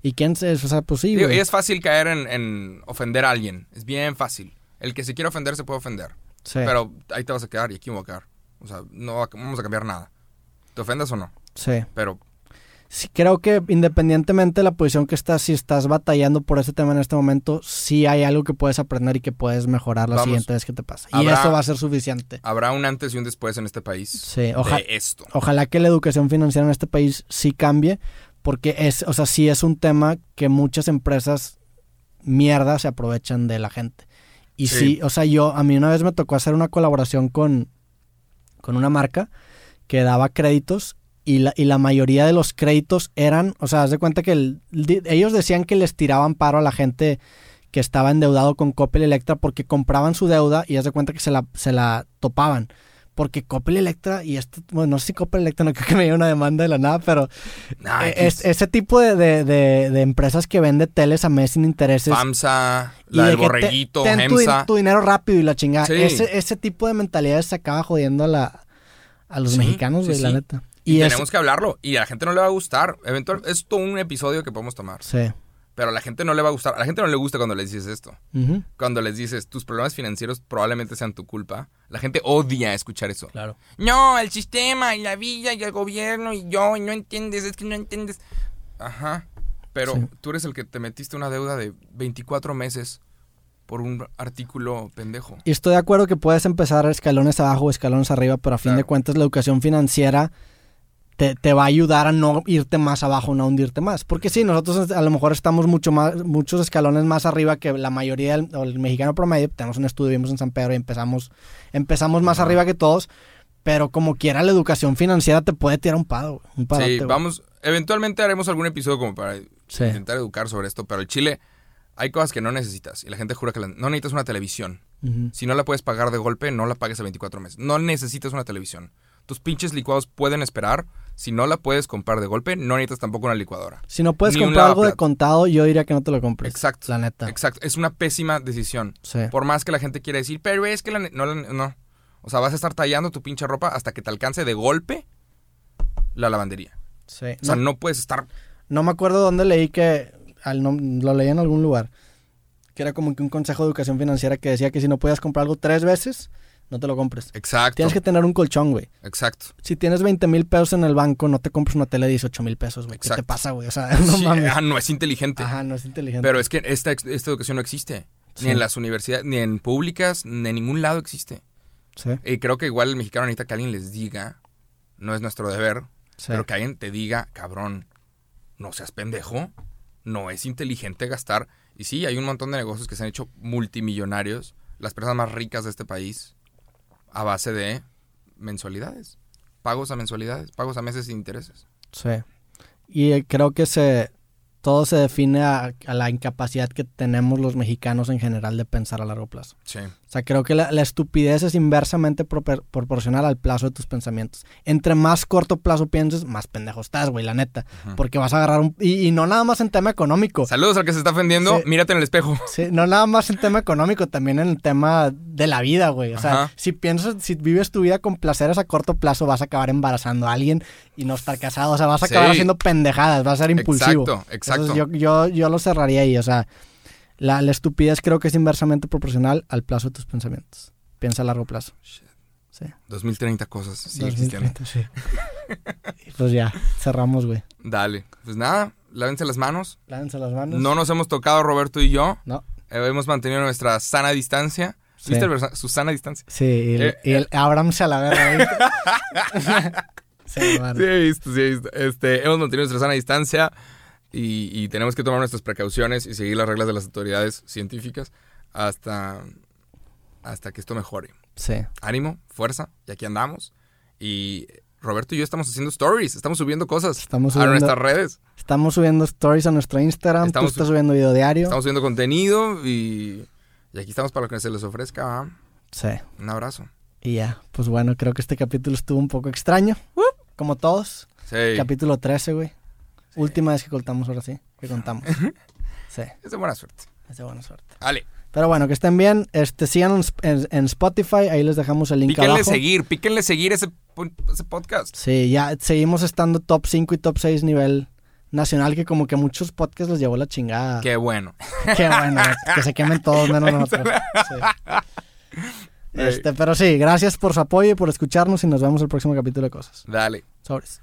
¿Y quién se.? O sea, pues sí, digo, y es fácil caer en, en ofender a alguien. Es bien fácil. El que se quiere ofender se puede ofender. Sí. Pero ahí te vas a quedar y aquí me voy a quedar. O sea, no va- vamos a cambiar nada. ¿Te ofendas o no? Sí. Pero Sí, creo que independientemente de la posición que estás, si estás batallando por ese tema en este momento, sí hay algo que puedes aprender y que puedes mejorar la Vamos. siguiente vez que te pasa. Y eso va a ser suficiente. habrá un antes y un después en este país Sí, oja- de esto. ojalá que la educación financiera en este país sí cambie, porque es, o sea, sí es un tema que muchas empresas mierda se aprovechan de la gente. Y sí. Sí. o sea, yo, a mí una vez me tocó hacer una colaboración con, con una marca que daba créditos y la, y la mayoría de los créditos eran, o sea, haz de cuenta que el- ellos decían que les tiraban paro a la gente que estaba endeudado con Coppel Electra porque compraban su deuda y haz de cuenta que se la, se la topaban. Porque Coppel Electra, y esto, bueno, no sé si Coppel Electra no creo que me llegue una demanda de la nada, pero Nah, es- ese tipo de, de- de- de empresas que vende teles a mes sin intereses. FAMSA, la de del que te- borreguito, ten tu, tu dinero rápido y la chingada. Sí. Ese, ese tipo de mentalidades se acaba jodiendo a, la, a los Sí, mexicanos, sí, güey, la neta. Y, es- tenemos que hablarlo. Y a la gente no le va a gustar. Eventual, es todo un episodio que podemos tomar. Sí. Pero a la gente no le va a gustar. A la gente no le gusta cuando les dices esto. Cuando les dices, tus problemas financieros probablemente sean tu culpa. La gente odia escuchar eso. Claro. No, el sistema y la villa y el gobierno y yo, y no entiendes, es que no entiendes. Ajá. Pero Sí. tú eres el que te metiste una deuda de 24 meses por un artículo pendejo. Y estoy de acuerdo que puedes empezar escalones abajo o escalones arriba, pero a fin Claro. de cuentas la educación financiera te, te va a ayudar a no irte más abajo, no hundirte más. Porque sí, nosotros a lo mejor estamos mucho más, muchos escalones más arriba que la mayoría del el mexicano promedio. Tenemos un estudio, vivimos en San Pedro y empezamos, empezamos más arriba que todos. Pero como quiera, la educación financiera te puede tirar un pado, un Sí, güey. vamos, eventualmente haremos algún episodio como para Sí. intentar educar sobre esto, pero el Chile hay cosas que no necesitas y la gente jura que la- no necesitas una televisión. Si no la puedes pagar de golpe, no la pagues a 24 meses. No necesitas una televisión. Tus pinches licuados pueden esperar. Si no la puedes comprar de golpe, no necesitas tampoco una licuadora. Si no puedes comprar algo de contado, yo diría que no te lo compres. Exacto. La neta. Exacto. Es una pésima decisión. Sí. Por más que la gente quiera decir, pero es que la no, no. O sea, vas a estar tallando tu pinche ropa hasta que te alcance de golpe la lavandería. sí. O sea, No, no puedes estar no me acuerdo dónde leí que. al no- lo leí en algún lugar. Que era como que un consejo de educación financiera que decía que si no podías comprar algo tres veces, no te lo compres. Exacto. Tienes que tener un colchón, güey. Exacto. Si tienes 20 mil pesos en el banco, no te compres una tele de 18 mil pesos, güey. ¿Qué te pasa, güey? O sea, no Sí, mames. ah, no es inteligente. Ajá, no es inteligente. Pero es que esta, esta educación no existe. Sí. Ni en las universidades, ni en públicas, ni en ningún lado existe. Sí, Y creo que igual el mexicano necesita que alguien les diga, no es nuestro deber, sí. pero que alguien te diga, cabrón, no seas pendejo, no es inteligente gastar. Y sí, hay un montón de negocios que se han hecho multimillonarios, las personas más ricas de este país, a base de mensualidades, pagos a mensualidades, pagos a meses sin intereses. Sí. Y eh, creo que se todo se define a, a la incapacidad que tenemos los mexicanos en general de pensar a largo plazo. Sí. Sea, creo que la, la estupidez es inversamente proporcional al plazo de tus pensamientos. Entre más corto plazo pienses, más pendejo estás, güey, la neta. Porque vas a agarrar un... Y, y no nada más en tema económico. Saludos al que se está ofendiendo, Sí. mírate en el espejo. Sí, no nada más en tema económico, también en el tema de la vida, güey. O sea, Ajá. si piensas, si vives tu vida con placeres a corto plazo, vas a acabar embarazando a alguien y no estar casado. O sea, vas a acabar Sí. haciendo pendejadas, vas a ser impulsivo. Exacto, exacto. Entonces, yo, yo, yo lo cerraría ahí. O sea, la, la estupidez creo que es inversamente proporcional al plazo de tus pensamientos. Piensa a largo plazo. Sí. 2030 cosas sí existiendo. 2030, sí. y pues ya, cerramos, güey. Dale. Pues nada, lávense las manos. Lávense las manos. No nos hemos tocado Roberto y yo. No. Eh, hemos mantenido nuestra sana distancia. Sí. ¿Viste el su sana distancia? Sí, y el, Eh, y el Abraham se a la verga. sí. Sí, he visto, sí, he visto. Este, hemos mantenido nuestra sana distancia y, y tenemos que tomar nuestras precauciones y seguir las reglas de las autoridades científicas hasta, hasta que esto mejore. Sí. Ánimo, fuerza, y aquí andamos. Y Roberto y yo estamos haciendo stories, estamos subiendo cosas Estamos a subiendo- nuestras redes. Estamos subiendo stories a nuestro Instagram. Estamos- Tú estás subiendo video diario. Estamos subiendo contenido y, y aquí estamos para lo que se les ofrezca. Sí. Un abrazo. Y ya. Pues bueno, creo que este capítulo estuvo un poco extraño. Como todos. Sí. Capítulo 13, güey. Última vez que contamos ahora sí. Que contamos. sí. Es de buena suerte. Es de buena suerte. Vale. Pero bueno, que estén bien. Este, sigan en, en Spotify. Ahí les dejamos el link Píquenle abajo. seguir, píquenle seguir ese, podcast. Sí, ya seguimos estando top 5 y top 6 nivel nacional, que como que muchos podcasts les llevó la chingada. Qué bueno. Qué bueno, que se quemen todos menos nosotros. Sí. Este, pero sí, gracias por su apoyo y por escucharnos y nos vemos el próximo capítulo de cosas. Dale. Sobres.